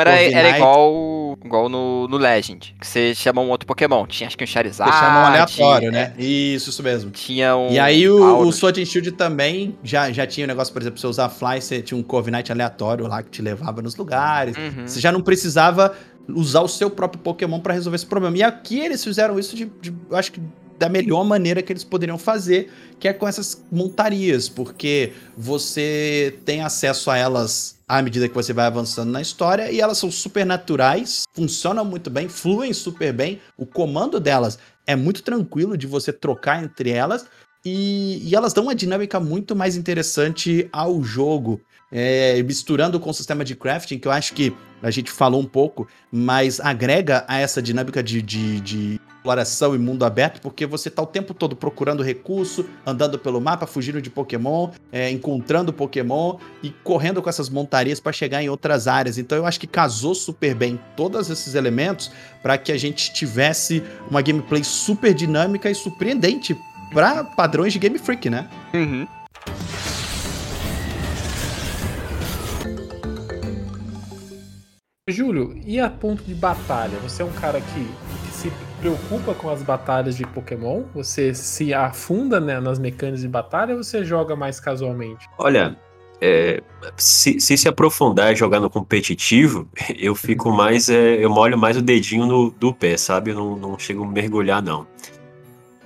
era, era igual, igual no, no Legend, que você chama um outro Pokémon. Tinha acho que um Charizard. Você chama um aleatório, é, né? Isso, isso mesmo. Tinha um. E aí o, o. Sword and Shield também já, já tinha o negócio, por exemplo, você usar Fly, você tinha um Corviknight aleatório lá que te levava nos lugares. Uhum. Você já não precisava usar o seu próprio Pokémon pra resolver esse problema. E aqui eles fizeram isso de, de- eu acho que da melhor maneira que eles poderiam fazer, que é com essas montarias, porque você tem acesso a elas à medida que você vai avançando na história e elas são super naturais, funcionam muito bem, fluem super bem. O comando delas é muito tranquilo de você trocar entre elas e, e elas dão uma dinâmica muito mais interessante ao jogo. É, misturando com o sistema de crafting, que eu acho que a gente falou um pouco, mas agrega a essa dinâmica de, de, de exploração e mundo aberto, porque você tá o tempo todo procurando recurso, andando pelo mapa, fugindo de Pokémon, é, encontrando Pokémon e correndo com essas montarias para chegar em outras áreas. Então eu acho que casou super bem todos esses elementos para que a gente tivesse uma gameplay super dinâmica e surpreendente para padrões de Game Freak, né? Uhum. Júlio, e a ponto de batalha? Você é um cara que, que se preocupa com as batalhas de Pokémon? Você se afunda né, nas mecânicas de batalha ou você joga mais casualmente? Olha, é, se, se se aprofundar e jogar no competitivo, eu fico mais. É, eu molho mais o dedinho no, do pé, sabe? Eu não, não chego a mergulhar, não.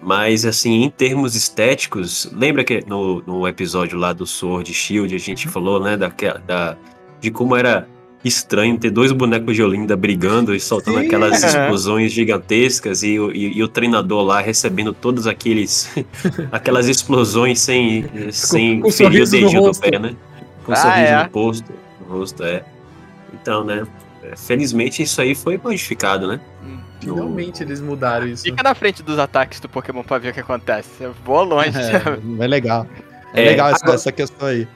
Mas, assim, em termos estéticos, lembra que no, no episódio lá do Sword Shield a gente falou, né, da, da, de como era estranho ter dois bonecos de Olinda brigando e soltando Sim. aquelas explosões gigantescas e, o- e- e o treinador lá recebendo todos aqueles aquelas explosões sem, sem com ferir o sorriso no dedinho do pé, né? Com um Ah, sorriso é? no posto, no rosto, é. Então, né? é, Felizmente isso aí foi modificado, né? No- Finalmente eles mudaram isso. Fica na frente dos ataques do Pokémon pra ver o que acontece. Vou longe. É, é legal. É, É, legal essa, agora- essa questão aí.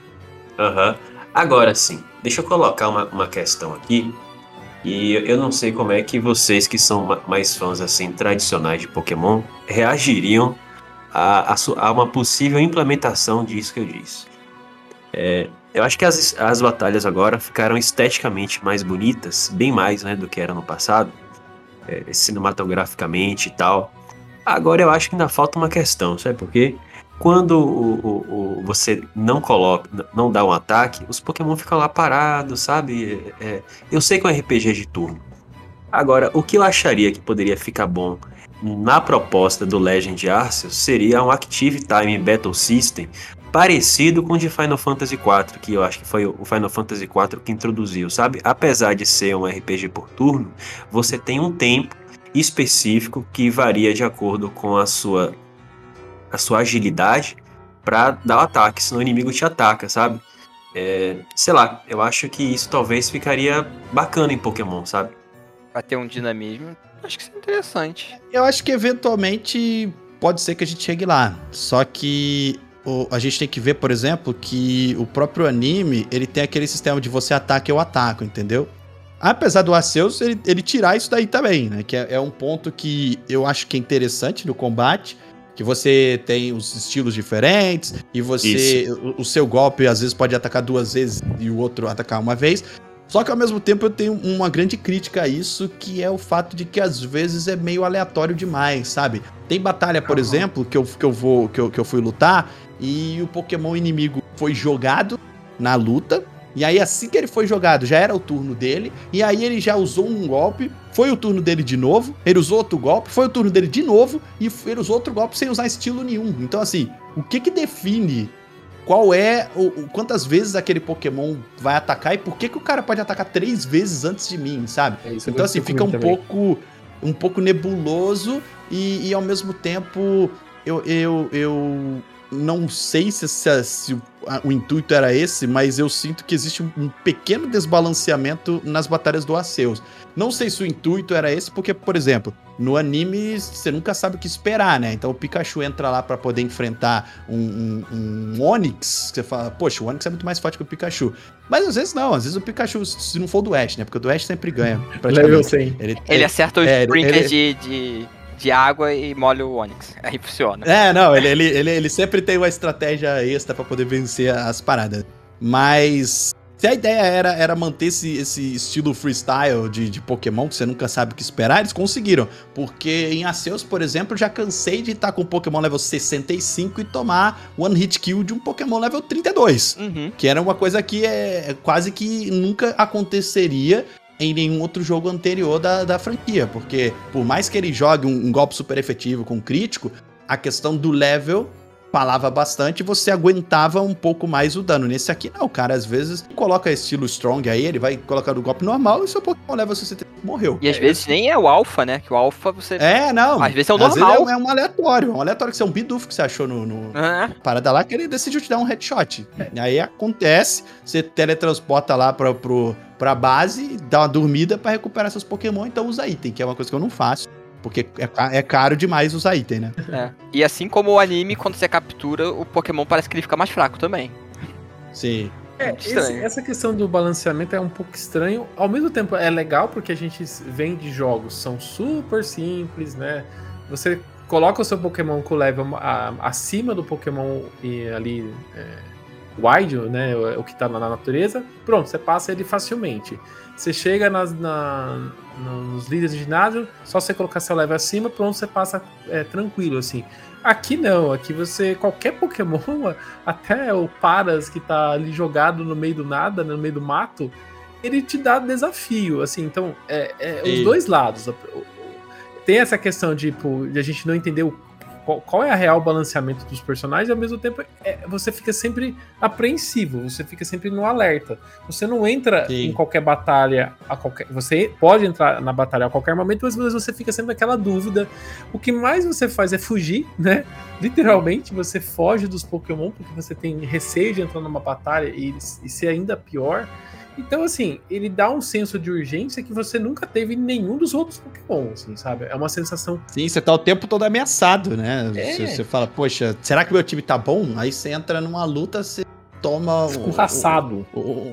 Aham. Agora sim, deixa eu colocar uma, uma questão aqui. E eu- não sei como é que vocês que são ma- mais fãs assim tradicionais de Pokémon reagiriam a, a a uma possível implementação disso que eu disse. É, eu acho que as, as batalhas agora ficaram esteticamente mais bonitas, bem mais né, do que era no passado, é, cinematograficamente e tal. Agora eu acho que ainda falta uma questão, sabe por quê? Quando o, o- o- você não coloca, não dá um ataque, os Pokémon ficam lá parados, sabe? É, é, eu sei que é um RPG de turno. Agora, o que eu acharia que poderia ficar bom na proposta do Legend Arceus seria um Active Time Battle System parecido com o de Final Fantasy IV, que eu acho que foi o Final Fantasy IV que introduziu, sabe? Apesar de ser um RPG por turno, você tem um tempo específico que varia de acordo com a sua a sua agilidade pra dar o ataque, senão o inimigo te ataca, sabe? É, sei lá, eu acho que isso talvez ficaria bacana em Pokémon, sabe? pra ter um dinamismo. Acho que isso é interessante. Eu acho que eventualmente pode ser que a gente chegue lá. Só que o- a gente tem que ver, por exemplo, que o próprio anime, ele tem aquele sistema de você ataca eu ataco, entendeu? Apesar do Arceus, ele, ele tirar isso daí também, né? Que é, é um ponto que eu acho que é interessante no combate. Que você tem os estilos diferentes e você. O, o seu golpe às vezes pode atacar duas vezes e o outro atacar uma vez. Só que ao mesmo tempo eu tenho uma grande crítica a isso, que é o fato de que às vezes é meio aleatório demais, sabe? Tem batalha, por Aham. exemplo, que eu, que eu vou que eu, que eu fui lutar e o Pokémon inimigo foi jogado na luta. E aí, assim que ele foi jogado, já era o turno dele. E aí ele já usou um golpe. Foi o turno dele de novo. Ele usou outro golpe. Foi o turno dele de novo. E ele usou outro golpe sem usar estilo nenhum. Então, assim, o que que define qual é o, quantas vezes aquele Pokémon vai atacar e por que que o cara pode atacar três vezes antes de mim, sabe? É isso, Então assim fica um também. pouco um pouco nebuloso e, e ao mesmo tempo eu, eu, eu não sei se, se- se o, a- o intuito era esse, mas eu sinto que existe um, um pequeno desbalanceamento nas batalhas do Arceus. Não sei se o intuito era esse, porque, por exemplo, no anime você nunca sabe o que esperar, né? Então o Pikachu entra lá pra poder enfrentar um, um, um Onix, que você fala, poxa, o Onix é muito mais forte que o Pikachu. Mas às vezes não, às vezes o Pikachu, se não for do Ash, né? Porque o do Ash sempre ganha. Level praticamente. 100. Ele, Ele acerta os é, ele- ele- de, de, de água e molha o Onix. Aí funciona. É, não, ele, ele, ele, ele sempre tem uma estratégia extra pra poder vencer as paradas. Mas se a ideia era, era manter esse, esse estilo freestyle de, de Pokémon, que você nunca sabe o que esperar, eles conseguiram. Porque em Arceus, por exemplo, eu já cansei de estar com um Pokémon level 65 e tomar one hit kill de um Pokémon level 32. Uhum. Que era uma coisa que é quase que nunca aconteceria em nenhum outro jogo anterior da, da franquia. Porque por mais que ele jogue um, um golpe super efetivo com crítico, a questão do level falava bastante você aguentava um pouco mais o dano. Nesse aqui não, cara, às vezes coloca estilo strong aí, ele vai colocar o golpe normal e seu Pokémon level 65 morreu. E às vezes nem é o alfa, né? Que o alfa você. É, não. Às vezes é o normal. é, um- é um aleatório. É um aleatório que você é um bidufo que você achou no, no, parada lá que ele decidiu te dar um headshot. E aí acontece, você teletransporta lá pra, pro, pra base, dá uma dormida pra recuperar seus Pokémon, então usa item, que é uma coisa que eu não faço. Porque é, é caro demais usar item, né? é. E assim como o anime, quando você captura, o Pokémon parece que ele fica mais fraco também. Sim. É, esse- estranho. essa questão do balanceamento é um pouco estranho. Ao mesmo tempo, é legal porque a gente vem de jogos são super simples, né? Você coloca o seu Pokémon com o level a- acima do Pokémon e ali é, wild, né? O que tá na natureza. Pronto, você passa ele facilmente. Você chega nas, na, nos líderes de ginásio, só você colocar seu level acima, pronto, você passa é, tranquilo, assim. Aqui não, aqui você, qualquer Pokémon, até o Paras que tá ali jogado no meio do nada, no meio do mato, ele te dá desafio, assim, então, é, é os dois lados. Tem essa questão de, tipo, de a gente não entender o qual, qual, é a real balanceamento dos personagens, e ao mesmo tempo é, você fica sempre apreensivo, você fica sempre no alerta. Você não entra Sim. em qualquer batalha a qualquer. Você pode entrar na batalha a qualquer momento, mas você fica sempre naquela dúvida. O que mais você faz é fugir, né? Literalmente, você foge dos Pokémon porque você tem receio de entrar numa batalha e, e ser ainda pior. Então, assim, ele dá um senso de urgência que você nunca teve em nenhum dos outros Pokémon, assim, sabe? É uma sensação. Sim, você tá o tempo todo ameaçado, né? É. Você, você fala, poxa, será que meu time tá bom? Aí você entra numa luta, você toma. Escorraçado.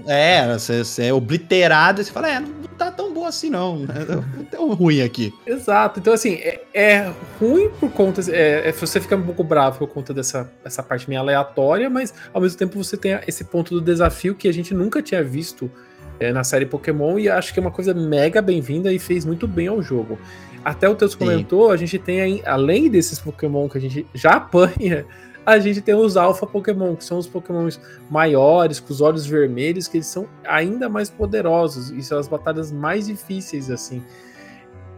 é, você, você, é obliterado e você fala, é, não tá tão bom assim, não. Não tão ruim aqui. Exato. Então, assim, é, é ruim por conta. É, é, você fica um pouco bravo por conta dessa essa parte meio aleatória, mas ao mesmo tempo você tem esse ponto do desafio que a gente nunca tinha visto é, na série Pokémon e acho que é uma coisa mega bem-vinda e fez muito bem ao jogo. Até o Teus comentou, a gente tem, além desses Pokémon que a gente já apanha a gente tem os alfa Pokémon, que são os Pokémons maiores, com os olhos vermelhos, que eles são ainda mais poderosos e são as batalhas mais difíceis, assim.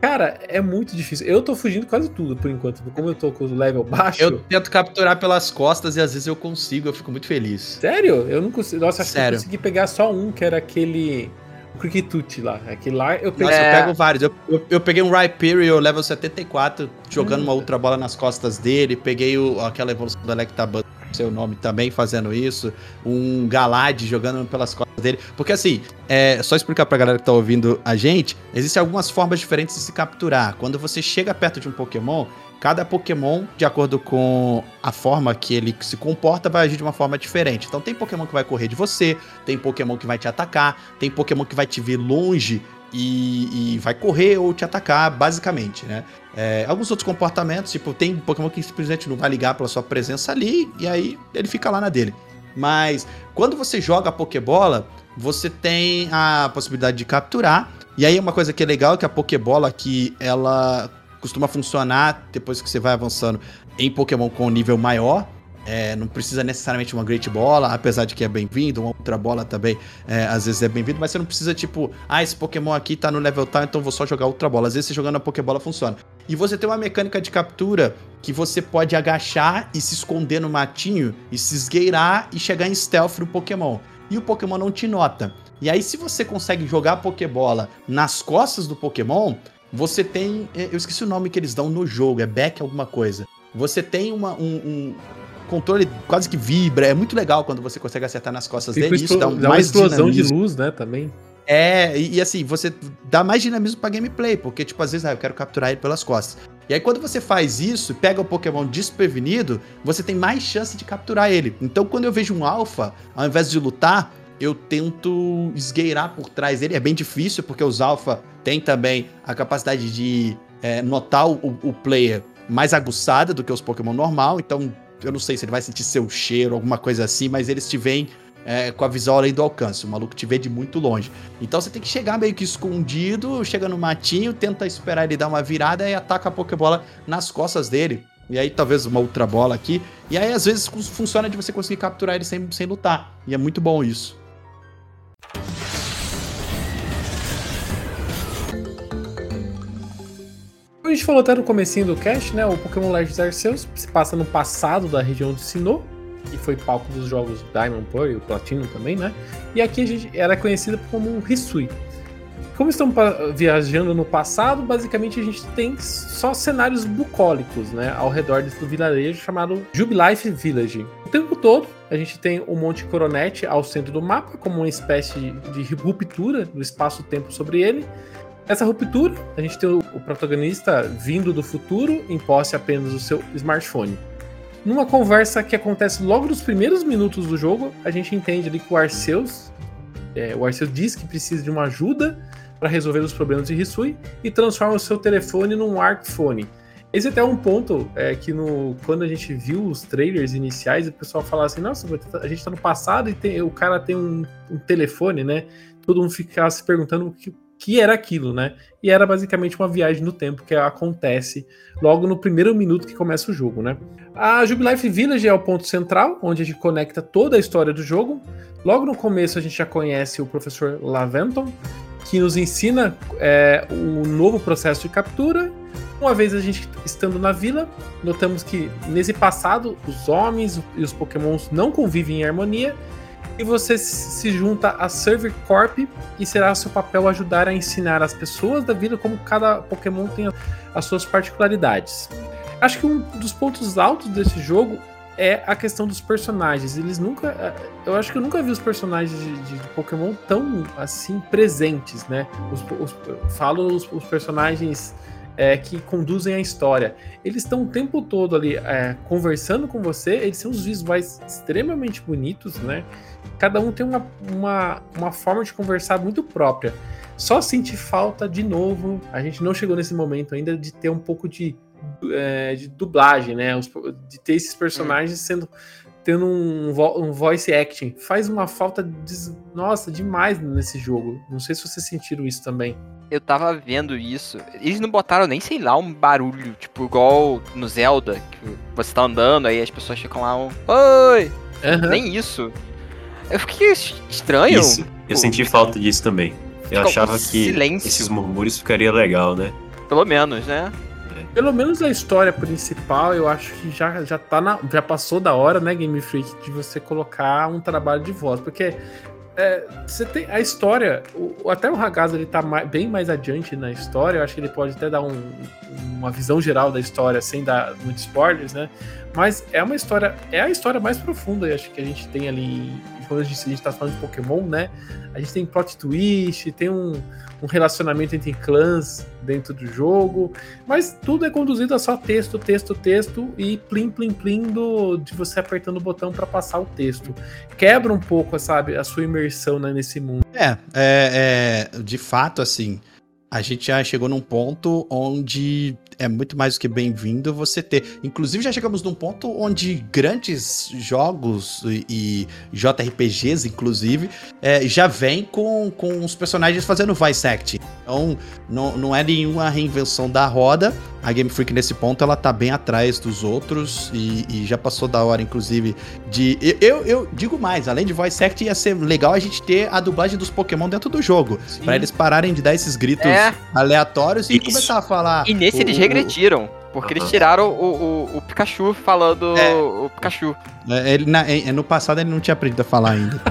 Cara, é muito difícil. Eu tô fugindo quase tudo por enquanto, como eu tô com o level baixo. Eu tento capturar pelas costas e às vezes eu consigo, eu fico muito feliz. Sério? Eu não consigo. Nossa, acho Sério? que eu consegui pegar só um, que era aquele o Cricketut lá. Aquele lá eu peguei. Nossa, é... eu pego vários. Eu, eu, eu peguei um Rhyperior level 74, jogando hum. uma Ultra Bola nas costas dele. Peguei o, aquela evolução do Electabuzz, seu nome também, fazendo isso. Um Galad jogando pelas costas dele. Porque assim, é, só explicar pra galera que tá ouvindo a gente, existem algumas formas diferentes de se capturar. Quando você chega perto de um Pokémon, Cada Pokémon, de acordo com a forma que ele se comporta, vai agir de uma forma diferente. Então tem Pokémon que vai correr de você, tem Pokémon que vai te atacar, tem Pokémon que vai te ver longe e, e, vai correr ou te atacar, basicamente, né? É, alguns outros comportamentos, tipo, tem Pokémon que simplesmente não vai ligar pela sua presença ali, e aí ele fica lá na dele. Mas quando você joga a Pokébola, você tem a possibilidade de capturar. E aí uma coisa que é legal é que a Pokébola aqui, ela costuma funcionar depois que você vai avançando em Pokémon com nível maior. É, não precisa necessariamente uma Great Bola, apesar de que é bem-vindo, uma outra bola também é, às vezes é bem-vindo, mas você não precisa, tipo, ah, esse Pokémon aqui tá no level tal, então vou só jogar outra bola. Às vezes você jogando a Pokébola funciona. E você tem uma mecânica de captura que você pode agachar e se esconder no matinho e se esgueirar e chegar em stealth no Pokémon. E o Pokémon não te nota. E aí, se você consegue jogar Pokébola nas costas do Pokémon, você tem. É, eu esqueci o nome que eles dão no jogo, é back alguma coisa. Você tem uma, um, um controle quase que vibra. É muito legal quando você consegue acertar nas costas dele. Isso dá, dá mais uma explosão dinamismo. de luz, né? Também. É, e, e, assim, você dá mais dinamismo pra gameplay, porque, tipo, às vezes, ah, eu quero capturar ele pelas costas. E aí, quando você faz isso, pega o Pokémon desprevenido, você tem mais chance de capturar ele. Então, quando eu vejo um Alpha, ao invés de lutar, eu tento esgueirar por trás dele. É bem difícil, porque os Alpha têm também a capacidade de é, notar o, o, player mais aguçada do que os Pokémon normal. Então, eu não sei se ele vai sentir seu cheiro, alguma coisa assim, mas eles te veem é, com a visão além do alcance. O maluco te vê de muito longe. Então você tem que chegar meio que escondido, chega no matinho, tenta esperar ele dar uma virada e ataca a Pokébola nas costas dele. E aí talvez uma outra bola aqui. E aí às vezes funciona de você conseguir capturar ele sem, sem lutar. E é muito bom isso. Gente falou até no comecinho do cast, né? O Pokémon Legends Arceus se passa no passado da região de Sinnoh, que foi palco dos jogos Diamond Pearl e o Platinum também, né? E aqui a gente era conhecida como Hisui. Como estamos viajando no passado, basicamente a gente tem só cenários bucólicos, né? Ao redor do vilarejo chamado Jubilife Village. O tempo todo a gente tem o Monte Coronet ao centro do mapa, como uma espécie de ruptura do espaço-tempo sobre ele. Essa ruptura, a gente tem o, protagonista vindo do futuro em posse apenas do seu smartphone. Numa conversa que acontece logo nos primeiros minutos do jogo, a gente entende ali que o Arceus, é, o Arceus diz que precisa de uma ajuda para resolver os problemas de Hisui e transforma o seu telefone num Arcphone. Esse até é um ponto é, que no, quando a gente viu os trailers iniciais, o pessoal falava assim, nossa, a gente tá no passado e tem, o cara tem um, um telefone, né? Todo mundo ficava se perguntando o que, que era aquilo, né? E era basicamente uma viagem no tempo que acontece logo no primeiro minuto que começa o jogo, né? A Jubilife Village é o ponto central, onde a gente conecta toda a história do jogo. Logo no começo a gente já conhece o professor Laventon, que nos ensina é, o novo processo de captura uma vez a gente estando na vila, notamos que nesse passado os homens e os pokémons não convivem em harmonia e você se junta a Server Corp e será seu papel ajudar a ensinar as pessoas da vila como cada Pokémon tem as suas particularidades. Acho que um dos pontos altos desse jogo é a questão dos personagens. Eles nunca. Eh, eu acho que eu nunca vi os personagens de, de Pokémon tão assim presentes, né? Os, os, falo os, os personagens é, que conduzem a história. Eles estão o tempo todo ali é, conversando com você, eles são os visuais extremamente bonitos, né? Cada um tem uma, uma, uma forma de conversar muito própria. Só senti falta de novo, a gente não chegou nesse momento ainda, de ter um pouco de, é, de dublagem, né? De ter esses personagens sendo tendo um, um, voice acting. Faz uma falta, de, nossa, demais nesse jogo. Não sei se vocês sentiram isso também eu tava vendo isso. Eles não botaram nem, sei lá, um barulho, tipo, igual no Zelda, que você tá andando, aí as pessoas ficam lá, um. Oi! Uhum. Nem isso. Eu fiquei estranho. Isso. Eu senti falta disso também. Eu achava que silêncio. esses murmúrios ficaria legal, né? Pelo menos, né? Pelo menos a história principal, eu acho que já, já tá na, já passou da hora, né, Game Freak, de você colocar um trabalho de voz, porque é, você tem a história, o, até o Ragaz ele tá mais, bem mais adiante na história, eu acho que ele pode até dar um, uma visão geral da história sem dar muitos spoilers, né? Mas é uma história, é a história mais profunda, eu acho que a gente tem ali, quando a gente, a gente tá falando de Pokémon, né? A gente tem plot twist, tem um, um relacionamento entre clãs dentro do jogo, mas tudo é conduzido a só texto, texto, texto e plim, plim, plim do, de você apertando o botão para passar o texto. Quebra um pouco, sabe, a sua imersão né, nesse mundo. É, é, é, de fato, assim, a gente já chegou num ponto onde é muito mais do que bem-vindo você ter. Inclusive, já chegamos num ponto onde grandes jogos e, e JRPGs, inclusive, é, já vem com, com os personagens fazendo voice acting. Então, não, não é nenhuma reinvenção da roda. A Game Freak, nesse ponto, ela tá bem atrás dos outros e, e já passou da hora, inclusive, de. Eu, eu digo mais, além de voice acting, ia ser legal a gente ter a dublagem dos Pokémon dentro do jogo. para eles pararem de dar esses gritos é. aleatórios e Isso. começar a falar. E nesse o, eles regrediram. Porque eles tiraram o, o, o Pikachu falando é. o Pikachu. É, ele, na, no passado ele não tinha aprendido a falar ainda.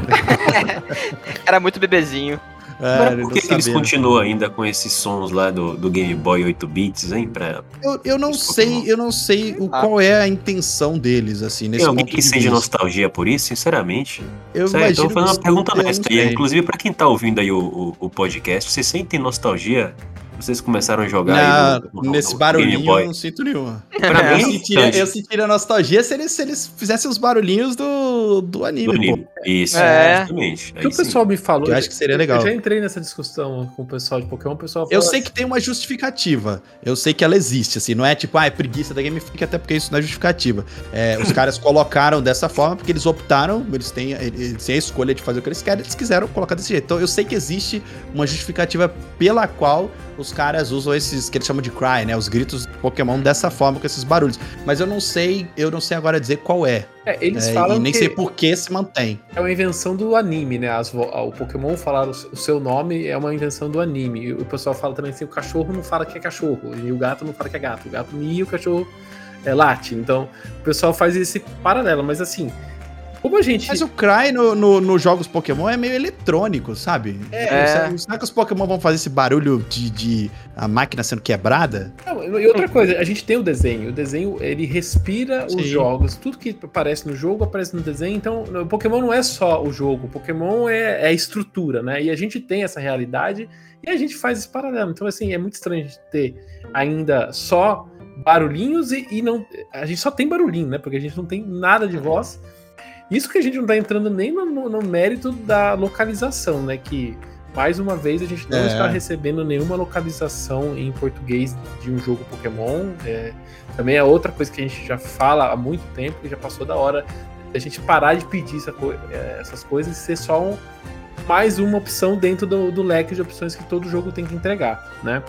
Era muito bebezinho. É, por que, que eles continuam ainda com esses sons lá do, do Game Boy 8 bits, hein? Pra, eu, eu não sei, eu não sei o, ah. qual é a intenção deles, assim, nesse Tem alguém que sente nostalgia por isso, sinceramente? Eu Sério, imagino. Tô fazendo uma pergunta honesta. Inclusive, pra quem tá ouvindo aí o, o, o podcast, vocês sentem nostalgia vocês começaram a jogar no, no, nesse no barulhinho eu não sinto nenhuma. Pra mim, eu sentiria, eu sentiria nostalgia se eles, se eles fizessem os barulhinhos do, do anime. Do anime. Isso, é. justamente. O que o pessoal me falou. Eu acho que seria legal. Eu já entrei nessa discussão com o pessoal de Pokémon. O pessoal eu sei assim, que tem uma justificativa. Eu sei que ela existe, assim. Não é tipo, ah, é preguiça da Game Freak, até porque isso não é justificativa. É, os caras colocaram dessa forma porque eles optaram, eles têm, eles têm a escolha de fazer o que eles querem, eles quiseram colocar desse jeito. Então eu sei que existe uma justificativa pela qual os caras usam esses que eles chamam de cry, né? Os gritos Pokémon dessa forma, com esses barulhos. Mas eu não sei, eu não sei agora dizer qual é. É, eles é, falam e nem sei por que se mantém. É uma invenção do anime, né? As, o Pokémon falar o seu nome é uma invenção do anime. E o pessoal fala também assim: o cachorro não fala que é cachorro, e o gato não fala que é gato. O gato mia e o cachorro é late. Então, o pessoal faz esse paralelo, mas assim. Como a gente. Mas o Cry nos no, no jogos Pokémon é meio eletrônico, sabe? É. Tipo, será que os Pokémon vão fazer esse barulho de, de a máquina sendo quebrada? Não, e outra coisa, a gente tem o desenho. O desenho, ele respira Sim. os jogos. Tudo que aparece no jogo aparece no desenho. Então, o Pokémon não é só o jogo. O Pokémon é, é a estrutura, né? E a gente tem essa realidade e a gente faz esse paralelo. Então, assim, é muito estranho a gente ter ainda só barulhinhos e, e não. A gente só tem barulhinho, né? Porque a gente não tem nada de voz. Isso que a gente não tá entrando nem no, no, no mérito da localização, né? Que mais uma vez a gente não É. está recebendo nenhuma localização em português de um jogo Pokémon. É, também é outra coisa que a gente já fala há muito tempo, que já passou da hora da gente parar de pedir essa co- é, essas coisas e ser só um- mais uma opção dentro do, do leque de opções que todo jogo tem que entregar, né?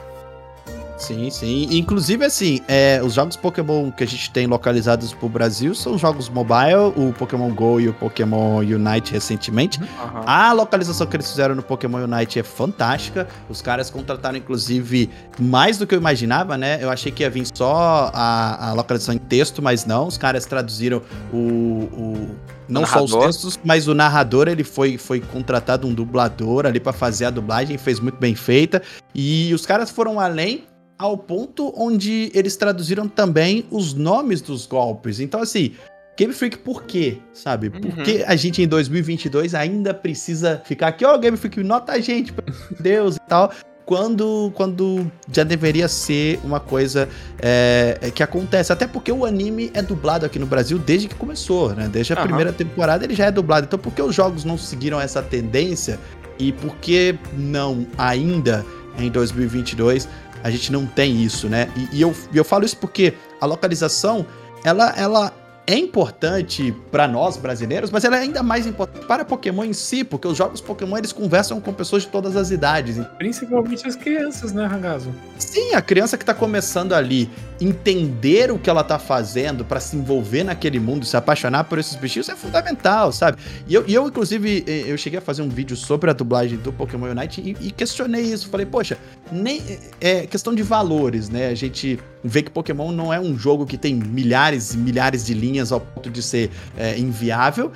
Sim, sim. Inclusive, assim, é, os jogos Pokémon que a gente tem localizados pro Brasil são jogos mobile, o Pokémon GO e o Pokémon Unite recentemente. Aham. A localização que eles fizeram no Pokémon Unite é fantástica. Os caras contrataram, inclusive, mais do que eu imaginava, né? Eu achei que ia vir só a, a localização em texto, mas não. Os caras traduziram o. o- não só os narrador. textos, mas o narrador, ele foi, foi contratado um dublador ali pra fazer a dublagem, fez muito bem feita. E os caras foram além ao ponto onde eles traduziram também os nomes dos golpes. Então, assim, Game Freak por quê? Sabe? Por Uhum. que a gente em 2022 ainda precisa ficar aqui, ó, Game Freak, nota a gente, de Deus e tal. Quando, quando já deveria ser uma coisa é, que acontece. Até porque o anime é dublado aqui no Brasil desde que começou, né? Desde a Aham. primeira temporada ele já é dublado. Então por que os jogos não seguiram essa tendência? E por que não ainda em 2022 a gente não tem isso, né? E, e eu, eu falo isso porque a localização, ela, ela é importante para nós brasileiros, mas ela é ainda mais importante para Pokémon em si, porque os jogos Pokémon eles conversam com pessoas de todas as idades. Principalmente as crianças, né, Ragazo? Sim, a criança que tá começando ali entender o que ela tá fazendo para se envolver naquele mundo, se apaixonar por esses bichinhos é fundamental, sabe? E eu, e eu, inclusive, eu cheguei a fazer um vídeo sobre a dublagem do Pokémon Unite e, e questionei isso. Falei, poxa, nem é questão de valores, né? A gente vê que Pokémon não é um jogo que tem milhares e milhares de linhas ao ponto de ser é, inviável.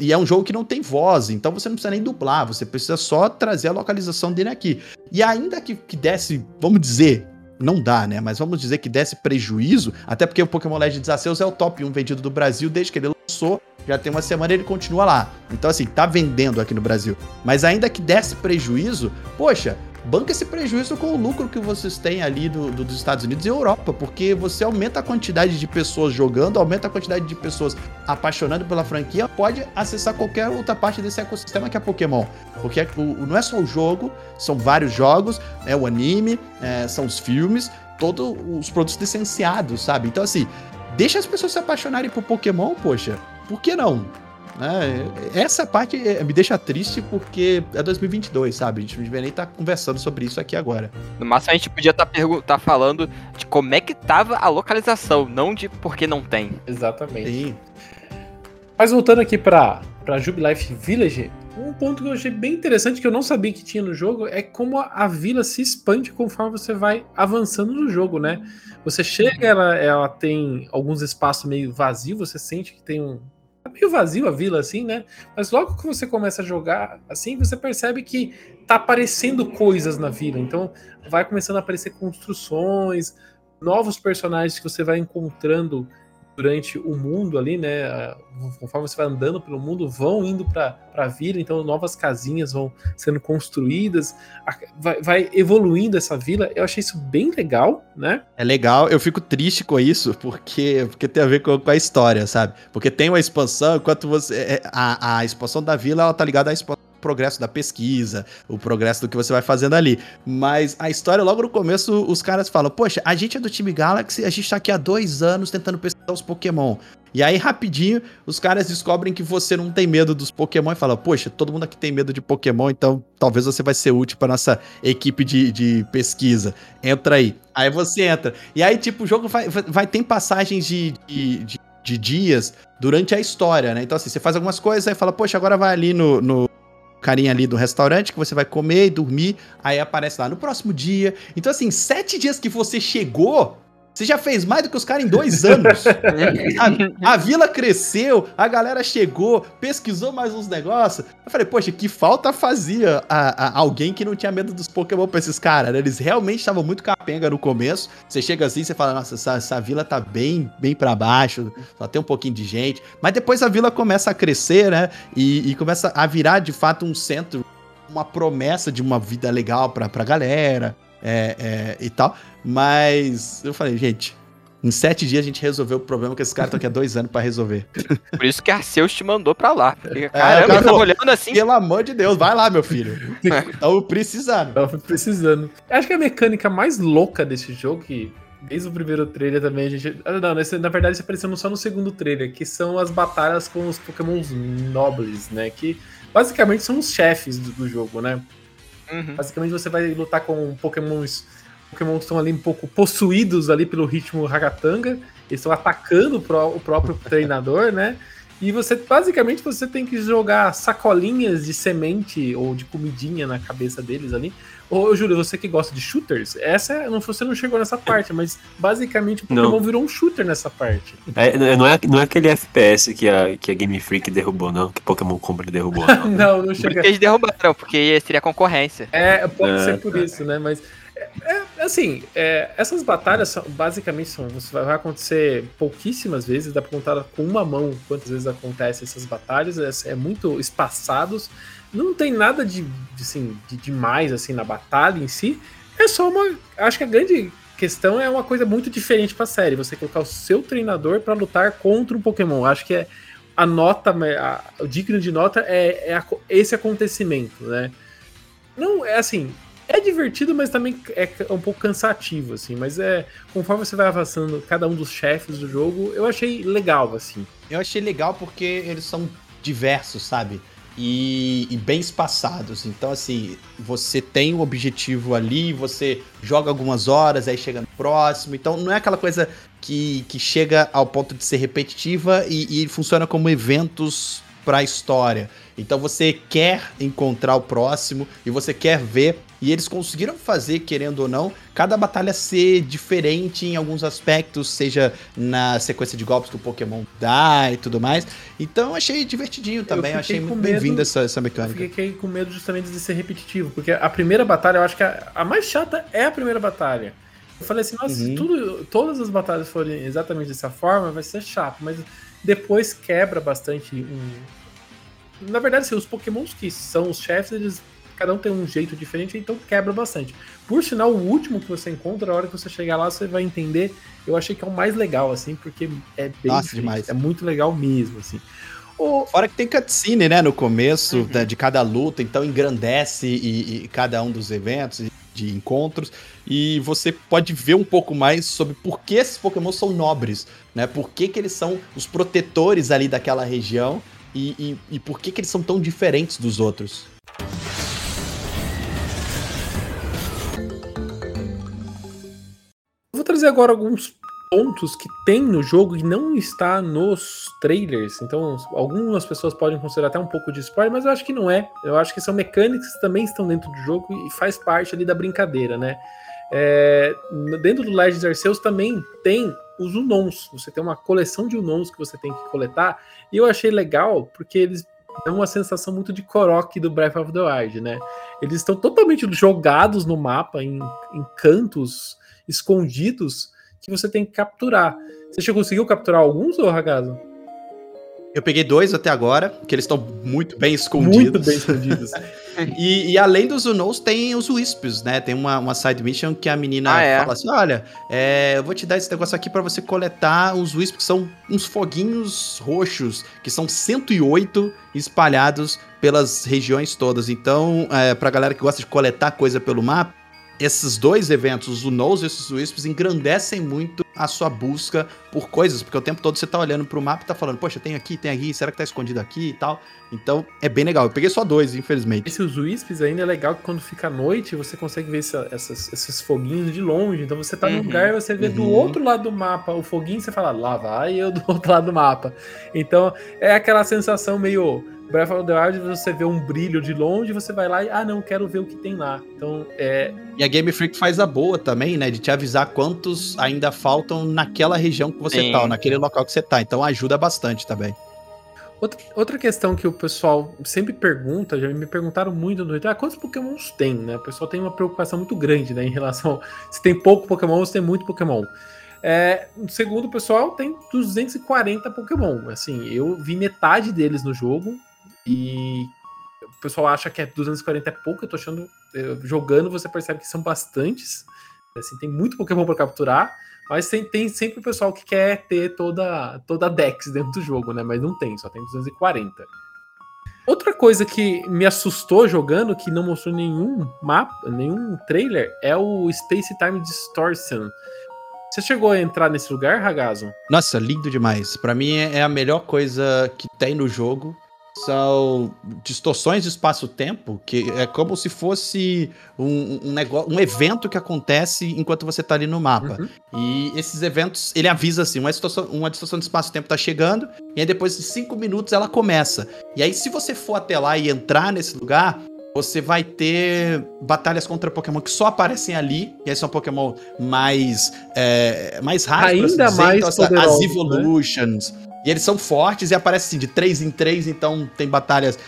E é um jogo que não tem voz, então você não precisa nem dublar, você precisa só trazer a localização dele aqui. E ainda que, que desse, vamos dizer, não dá, né? Mas vamos dizer que desse prejuízo, até porque o Pokémon Legends Arceus é o top 1 vendido do Brasil desde que ele lançou. Já tem uma semana ele continua lá. Então, assim, tá vendendo aqui no Brasil. Mas ainda que desse prejuízo, poxa, banca esse prejuízo com o lucro que vocês têm ali do, do- dos Estados Unidos e Europa, porque você aumenta a quantidade de pessoas jogando, aumenta a quantidade de pessoas apaixonando pela franquia, pode acessar qualquer outra parte desse ecossistema que é Pokémon. Porque é- o- não é só o jogo, são vários jogos, é o anime, é, são os filmes, todos os produtos licenciados, sabe? Então, assim, deixa as pessoas se apaixonarem por Pokémon, poxa, por que não? Né? Essa parte eh, me deixa triste porque é 2022, sabe? A gente não deveria nem estar conversando sobre isso aqui agora. No máximo a gente podia estar falando de como é que tava a localização, não de por que não tem. Exatamente. Sim. Mas voltando aqui pra, pra Jubilife Village, um ponto que eu achei bem interessante, que eu não sabia que tinha no jogo, é como a, a vila se expande conforme você vai avançando no jogo, né? Você chega, ela, ela tem alguns espaços meio vazios, você sente que tem um. Meio vazio a vila, assim, né? Mas logo que você começa a jogar assim, você percebe que tá aparecendo coisas na vila. Então vai começando a aparecer construções, novos personagens que você vai encontrando durante o mundo ali, né? Conforme você vai andando pelo mundo, vão indo para a vila, então novas casinhas vão sendo construídas, vai, vai evoluindo essa vila. Eu achei isso bem legal, né? É legal, eu fico triste com isso, porque, porque tem a ver com, com a história, sabe? Porque tem uma expansão, enquanto você. é, A, a expansão da vila, ela tá ligada à expansão progresso da pesquisa, o progresso do que você vai fazendo ali. Mas a história, logo no começo, os caras falam: Poxa, a gente é do time Galaxy, a gente tá aqui há dois anos tentando pesquisar os Pokémon. E aí, rapidinho, os caras descobrem que você não tem medo dos Pokémon e falam: Poxa, todo mundo aqui tem medo de Pokémon, então talvez você vai ser útil pra nossa equipe de, de pesquisa. Entra aí. Aí você entra. E aí, tipo, o jogo vai, vai, ter passagens de, de, de, de dias durante a história, né? Então, assim, você faz algumas coisas, aí fala, poxa, agora vai ali no. no carinha ali do restaurante que você vai comer e dormir, aí aparece lá no próximo dia. Então, assim, sete dias que você chegou, você já fez mais do que os caras em dois anos. A, a vila cresceu, a galera chegou, pesquisou mais uns negócios. Eu falei, poxa, que falta fazia a, a- alguém que não tinha medo dos Pokémon pra esses caras, né? Eles realmente estavam muito capenga no começo. Você chega assim, você fala, nossa, essa, essa vila tá bem, bem para baixo, só tem um pouquinho de gente. Mas depois a vila começa a crescer, né? E, e começa a virar de fato um centro, uma promessa de uma vida legal pra, pra galera é, é, e tal. Mas eu falei, gente, Em sete dias a gente resolveu o problema que esses caras estão aqui há dois anos pra resolver. Por isso que Arceus te mandou pra lá. É, Porque, caramba, cara, eu tava pô, olhando assim. Pelo amor de Deus, vai lá, meu filho. Estamos precisando. Tava precisando. Acho que a mecânica mais louca desse jogo, que desde o primeiro trailer também a gente. ah, Não, nesse- na verdade isso apareceu só no segundo trailer, que são as batalhas com os pokémons nobres, né? Que basicamente são os chefes do, do jogo, né? Uhum. Basicamente você vai lutar com pokémons. Pokémon que estão ali um pouco possuídos ali pelo ritmo ragatanga. Eles estão atacando o, pró- o próprio treinador, né? E você, basicamente, você tem que jogar sacolinhas de semente ou de comidinha na cabeça deles ali. Ô, Júlio, você que gosta de shooters, essa é- não, você não chegou nessa parte, mas basicamente o Pokémon Não. virou um shooter nessa parte. É, não, é, não é aquele FPS que a, que a Game Freak derrubou, não. Que Pokémon Company derrubou, não. Não, não chega. isso que eles derrubaram, porque seria concorrência. É, pode É, ser por tá. isso, né? Mas, é, é, assim, é, essas batalhas são, basicamente são, vai, acontecer pouquíssimas vezes, dá pra contar com uma mão quantas vezes acontecem essas batalhas, é, é muito espaçados, não tem nada de, assim, de demais, assim, na batalha em si, é só uma, acho que a grande questão é uma coisa muito diferente pra série, você colocar o seu treinador pra lutar contra um Pokémon, acho que é a nota, a- o digno de nota é, é a- esse acontecimento, né? Não, é assim, é divertido, mas também é um pouco cansativo, assim. Mas é, conforme você vai avançando cada um dos chefes do jogo, eu achei legal, assim. Eu achei legal porque eles são diversos, sabe? E, e bem espaçados. Então, assim, você tem um objetivo ali, você joga algumas horas, aí chega no próximo. Então, não é aquela coisa que, que chega ao ponto de ser repetitiva e, e funciona como eventos para a história. Então, você quer encontrar o próximo e você quer ver. E eles conseguiram fazer, querendo ou não, cada batalha ser diferente em alguns aspectos, seja na sequência de golpes que o Pokémon dá e tudo mais. Então eu achei divertidinho também, eu, achei muito bem-vinda essa, essa Eu mecânica. fiquei com medo justamente de ser repetitivo, porque a primeira batalha, eu acho que a, a mais chata é a primeira batalha. Eu falei assim, nossa, se Uhum. tudo, todas as batalhas forem exatamente dessa forma, vai ser chato, mas depois quebra bastante um. Na verdade, assim, os pokémons que são os chefes, eles. Cada um tem um jeito diferente, então quebra bastante. Por sinal, o último que você encontra, a hora que você chegar lá, você vai entender. Eu achei que é o mais legal, assim, porque é bem. Nossa, demais. É muito legal mesmo, assim. O, Fora que tem cutscene, né, no começo Uhum. da- de cada luta, então engrandece e, e cada um dos eventos e de encontros e você pode ver um pouco mais sobre por que esses Pokémon são nobres, né? Por que, que eles são os protetores ali daquela região e, e, e por que, que eles são tão diferentes dos outros. Vou trazer agora alguns pontos que tem no jogo e não está nos trailers. Então, algumas pessoas podem considerar até um pouco de spoiler, mas eu acho que não é. Eu acho que são mecânicas que também estão dentro do jogo e faz parte ali da brincadeira, né? É, dentro do Legends Arceus também tem os Unons. Você tem uma coleção de Unons que você tem que coletar. E eu achei legal porque eles dão uma sensação muito de Korok do Breath of the Wild, né? Eles estão totalmente jogados no mapa, em, em cantos escondidos que você tem que capturar. Você já conseguiu capturar alguns, ô Ragazo? Eu peguei dois até agora, que eles estão muito bem escondidos. Muito bem escondidos. E, e além dos Unknowns, tem os Wisps, né? Tem uma, uma side mission que a menina Ah, é? fala assim: olha, é, eu vou te dar esse negócio aqui pra você coletar os Wisps, que são uns foguinhos roxos, que são 108 espalhados pelas regiões todas. Então, é, pra galera que gosta de coletar coisa pelo mapa, esses dois eventos, os Unknowns e esses Wisps, engrandecem muito a sua busca por coisas, porque o tempo todo você tá olhando pro mapa e tá falando, poxa, tem aqui, tem aqui, será que tá escondido aqui e tal. Então, é bem legal. Eu peguei só dois, infelizmente. Esse os Wisps ainda é legal que quando fica à noite você consegue ver essa- essas- esses foguinhos de longe. Então você tá num Uhum, lugar e você vê do uhum. outro lado do mapa o foguinho e você fala, lá vai eu do outro lado do mapa. Então é aquela sensação meio Breath of the Wild, você vê um brilho de longe, você vai lá e, ah, não, quero ver o que tem lá. Então é, E a Game Freak faz a boa também, né? De te avisar quantos ainda faltam naquela região que você Sim. tá, ou naquele local que você tá. Então ajuda bastante também. Outra, outra questão que o pessoal sempre pergunta, já me perguntaram muito no Twitter, ah, quantos pokémons tem, né? O pessoal tem uma preocupação muito grande, né, em relação a se tem pouco pokémon ou se tem muito pokémon. É, segundo o pessoal, tem 240 pokémon, assim, eu vi metade deles no jogo e o pessoal acha que é 240 é pouco, eu tô achando, jogando você percebe que são bastantes, assim, tem muito pokémon para capturar, Mas tem, tem sempre o pessoal que quer ter toda, toda a Dex dentro do jogo, né? Mas não tem, só tem 240. Outra coisa que me assustou jogando, que não mostrou nenhum mapa, nenhum trailer, é o Space Time Distortion. Você chegou a entrar nesse lugar, Ragazo? Nossa, lindo demais. Pra mim é é a melhor coisa que tem no jogo. São distorções de espaço-tempo, que é como se fosse um, um negócio, um evento que acontece enquanto você tá ali no mapa. Uhum. E esses eventos, ele avisa assim, uma distorção, uma distorção de espaço-tempo tá chegando, e aí depois de cinco minutos ela começa. E aí, se você for até lá e entrar nesse lugar, você vai ter batalhas contra Pokémon que só aparecem ali, e aí são Pokémon mais, é, mais raros. Ainda assim dizer. mais Então, poderosos, As né? E eles são fortes e aparecem assim, de 3 em 3, então tem batalhas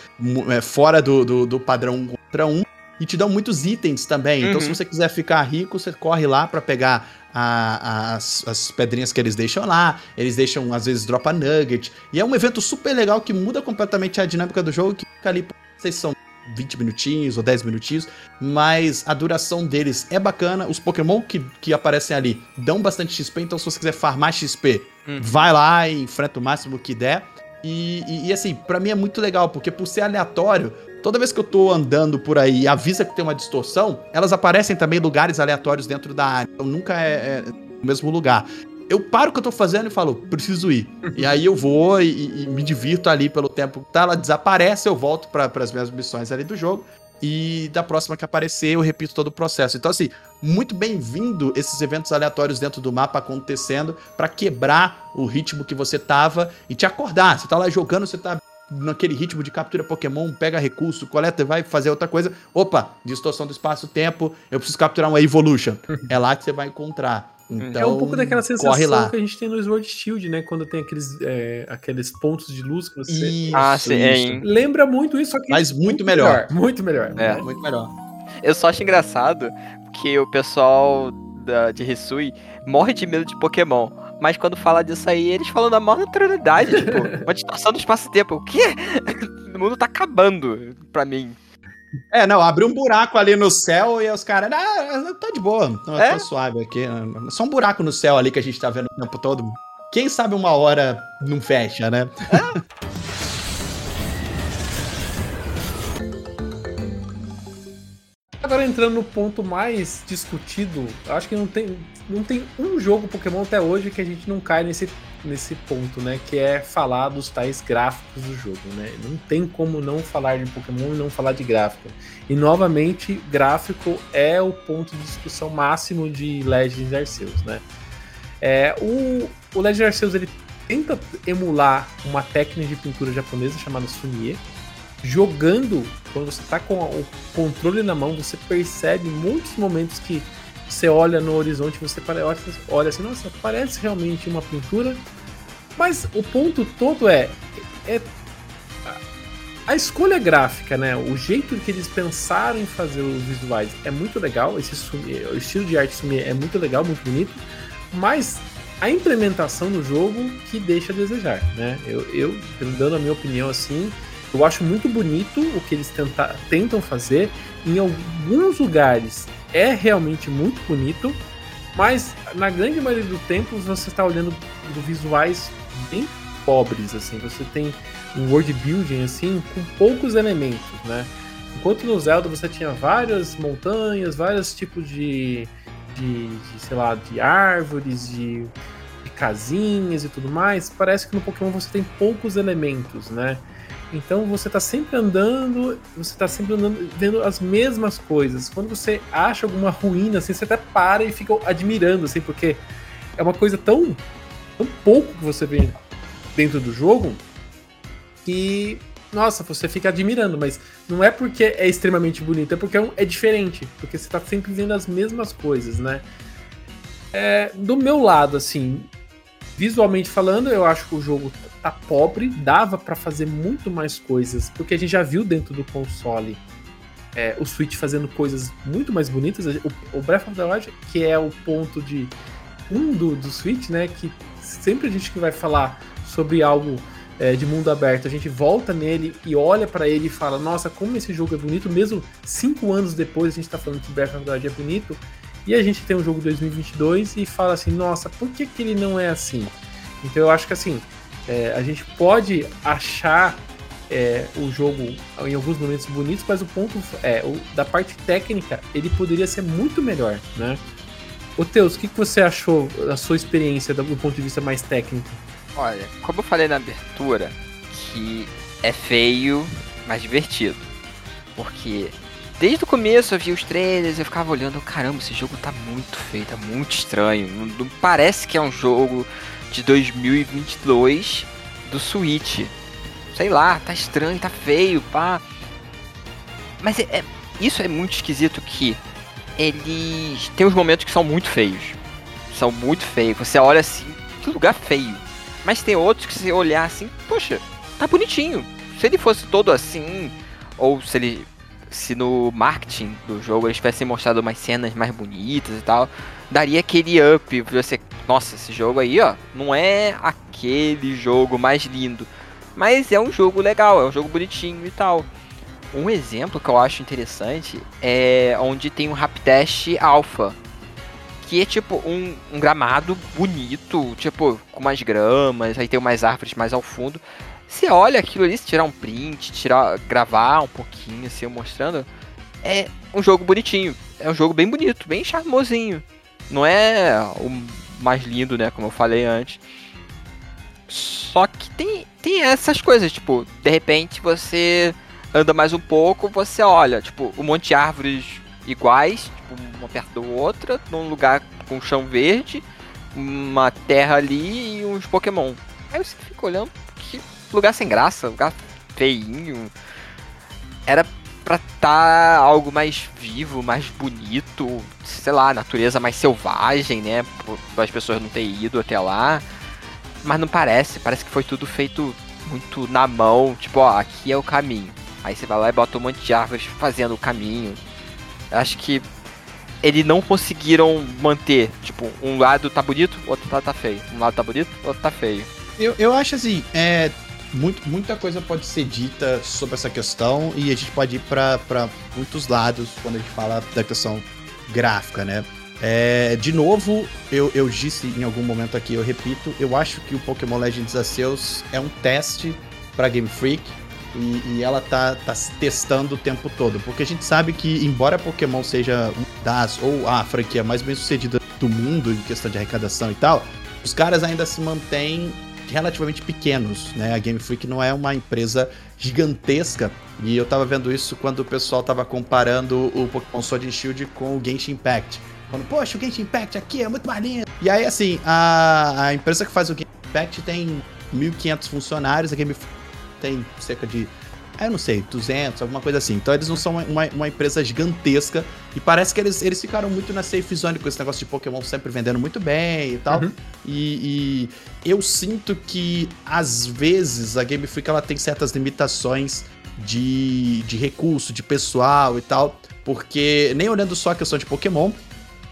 é, fora do, do, do padrão contra um. E te dão muitos itens também. Então, Uhum. se você quiser ficar rico, você corre lá pra pegar a- as, as pedrinhas que eles deixam lá. Eles deixam, às vezes, dropa nugget. E é um evento super legal que muda completamente a dinâmica do jogo, que fica ali, não sei se são 20 minutinhos ou 10 minutinhos, mas a duração deles é bacana. Os Pokémon que, que aparecem ali dão bastante XP, então se você quiser farmar XP, Uhum. vai lá e enfrenta o máximo que der. E, e- e, assim, pra mim é muito legal, porque por ser aleatório, toda vez que eu tô andando por aí e avisa que tem uma distorção, elas aparecem também em lugares aleatórios dentro da área. Então nunca é, é no mesmo lugar. Eu paro o que eu tô fazendo e falo, preciso ir. e aí eu vou e, e- e me divirto ali pelo tempo que tá, ela desaparece, eu volto para as minhas missões ali do jogo. E da próxima que aparecer, eu repito todo o processo. Então, assim, muito bem-vindo esses eventos aleatórios dentro do mapa acontecendo pra quebrar o ritmo que você tava e te acordar. Você tá lá jogando, você tá naquele ritmo de captura Pokémon, pega recurso, coleta vai fazer outra coisa. Opa, distorção do espaço-tempo, eu preciso capturar uma Evolution. é lá que você vai encontrar. Então, é um pouco daquela corre sensação lá. que a gente tem no Sword Shield, né? Quando tem aqueles, é, aqueles pontos de luz que você. Isso, Ah, sim, é? Lembra muito isso, só que. Mas muito melhor. Muito melhor. É. Muito melhor. Eu só acho engraçado que o pessoal da, de Hisui morre de medo de Pokémon. Mas quando fala disso aí, eles falam da maior naturalidade, tipo, uma distorção do espaço-tempo. O quê? O mundo tá acabando pra mim. É, não, abriu um buraco ali no céu e os caras, ah, tá de boa, tá, É? tá suave aqui. Só um buraco no céu ali que a gente tá vendo o tempo todo. Quem sabe uma hora não fecha, né? Agora entrando no ponto mais discutido, acho que não tem, não tem um jogo Pokémon até hoje que a gente não cai nesse, nesse ponto, né? Que é falar dos tais gráficos do jogo, né? Não tem como não falar de Pokémon e não falar de gráfico. E novamente, gráfico é o ponto de discussão máximo de Legends Arceus, né? É, o, o Legends Arceus ele tenta emular uma técnica de pintura japonesa chamada Sunie. Jogando, quando você tá com o controle na mão, você percebe muitos momentos que você olha no horizonte, você olha, olha assim, nossa, parece realmente uma pintura. Mas o ponto todo é, é a- escolha gráfica, né? O jeito que eles pensaram em fazer os visuais é muito legal. Esse o estilo de arte sumi é muito legal, muito bonito. Mas a implementação no jogo que deixa a desejar, né? Eu, eu dando a minha opinião assim, eu acho muito bonito o que eles tenta, tentam fazer. Em alguns lugares é realmente muito bonito, mas na grande maioria do tempo você está olhando visuais bem pobres, assim. Você tem um world building assim com poucos elementos, né? Enquanto no Zelda você tinha várias montanhas, vários tipos de, de, de, sei lá, de árvores, de, de casinhas e tudo mais, parece que no Pokémon você tem poucos elementos, né? Então você tá sempre andando, você tá sempre andando, vendo as mesmas coisas. Quando você acha alguma ruína, assim, você até para e fica admirando, assim, porque é uma coisa tão, tão pouco que você vê dentro do jogo que, nossa, você fica admirando, mas não é porque é extremamente bonito, é porque é, um- é diferente, porque você tá sempre vendo as mesmas coisas, né? É, do meu lado, assim, visualmente falando, eu acho que o jogo tá pobre, dava pra fazer muito mais coisas, porque a gente já viu dentro do console é, o Switch fazendo coisas muito mais bonitas. O, o Breath of the Wild, que é o ponto de um do, do Switch, né? Que sempre a gente que vai falar sobre algo é, de mundo aberto, a gente volta nele e olha pra ele e fala: Nossa, como esse jogo é bonito, mesmo cinco anos depois a gente tá falando que Breath of the Wild é bonito. E a gente tem um jogo 2022 e fala assim, nossa, por que, que ele não é assim? Então eu acho que assim, é, a gente pode achar é, o jogo em alguns momentos bonitos, mas o ponto é, o, da parte técnica, ele poderia ser muito melhor, né? Ô Teus, o que, que você achou da sua experiência do, ponto de vista mais técnico? Olha, como eu falei na abertura, que é feio, mas divertido. Porque desde o começo eu vi os trailers, eu ficava olhando, caramba, esse jogo tá muito feio, tá muito estranho. Não, não parece que é um jogo de 2022 do Switch. Sei lá, tá estranho, tá feio, pá. Mas é, é- isso é muito esquisito que eles tem uns momentos que são muito feios. São muito feios. Você olha assim, que lugar feio. Mas tem outros que você olhar assim, poxa, tá bonitinho. Se ele fosse todo assim, ou se ele se no marketing do jogo eles tivessem mostrado umas cenas mais bonitas e tal, daria aquele up, você, nossa, esse jogo aí, ó, não é aquele jogo mais lindo, mas é um jogo legal, é um jogo bonitinho e tal. Um exemplo que eu acho interessante é onde tem um Raptest Alpha. Que é tipo um, um gramado bonito, tipo, com umas gramas, aí tem umas árvores mais ao fundo. Você olha aquilo ali, se tirar um print, tirar, gravar um pouquinho, assim, mostrando, é um jogo bonitinho. É um jogo bem bonito, bem charmosinho. Não é o mais lindo, né, como eu falei antes. Só que tem, tem essas coisas, tipo, de repente você anda mais um pouco, você olha, tipo, um monte de árvores iguais, tipo, uma perto da outra, num lugar com chão verde, uma terra ali e uns Pokémon. Aí você fica olhando, que lugar sem graça, lugar feinho. Era pra tá algo mais vivo, mais bonito, sei lá, natureza mais selvagem, né? As pessoas não terem ido até lá. Mas não parece, parece que foi tudo feito muito na mão, tipo, ó, aqui é o caminho. Aí você vai lá e bota um monte de árvores fazendo o caminho. Eu acho que eles não conseguiram manter, tipo, um lado tá bonito, outro lado tá feio. Um lado tá bonito, outro tá feio. Eu, eu acho assim, é, muito, muita coisa pode ser dita sobre essa questão e a gente pode ir pra muitos lados quando a gente fala da questão gráfica, né? É, de novo, eu, eu disse em algum momento aqui, eu repito, eu acho que o Pokémon Legends Arceus é um teste pra Game Freak e, e ela tá, tá testando o tempo todo. Porque a gente sabe que, embora Pokémon seja das, ou a franquia mais bem sucedida do mundo em questão de arrecadação e tal, os caras ainda se mantêm relativamente pequenos, né? A Game Freak não é uma empresa gigantesca e eu tava vendo isso quando o pessoal tava comparando o Pokémon Sword and Shield com o Genshin Impact. Falando, poxa, o Genshin Impact aqui é muito maneiro. E aí, assim, a, a empresa que faz o Genshin Impact tem 1.500 funcionários, a Game Freak tem cerca de, eu não sei, 200, alguma coisa assim. Então eles não são uma, uma empresa gigantesca e parece que eles, eles ficaram muito na safe zone com esse negócio de Pokémon sempre vendendo muito bem e tal. Uhum. E, e eu sinto que, às vezes, a Game Freak ela tem certas limitações de, de recurso, de pessoal e tal. Porque, nem olhando só a questão de Pokémon,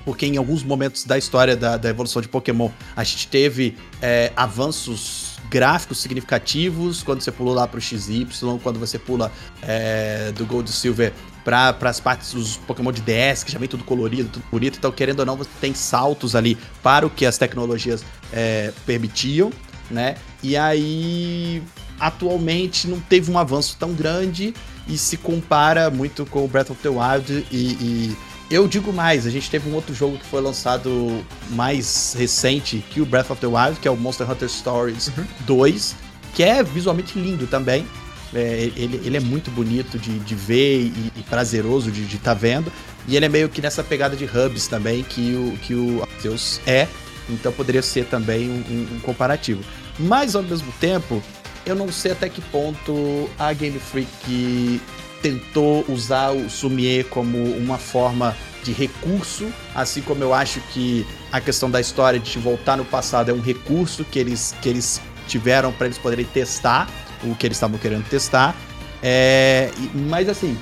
porque em alguns momentos da história da, da evolução de Pokémon, a gente teve é, avanços gráficos significativos quando você pulou lá pro XY, quando você pula é, do Gold e Silver para as partes dos Pokémon de DS, que já vem tudo colorido, tudo bonito, então querendo ou não, você tem saltos ali para o que as tecnologias é, permitiam, né? E aí, atualmente, não teve um avanço tão grande e se compara muito com o Breath of the Wild e, e eu digo mais, a gente teve um outro jogo que foi lançado mais recente que o Breath of the Wild, que é o Monster Hunter Stories Uhum. 2, que é visualmente lindo também. É, ele, ele é muito bonito de, de ver e, e prazeroso de estar vendo. E ele é meio que nessa pegada de hubs também que o, que o Arceus é. Então poderia ser também um, um- um comparativo. Mas ao mesmo tempo, eu não sei até que ponto a Game Freak tentou usar o Sumier como uma forma de recurso, assim como eu acho que a questão da história de voltar no passado é um recurso que eles, que eles tiveram para eles poderem testar o que eles estavam querendo testar. É, mas assim,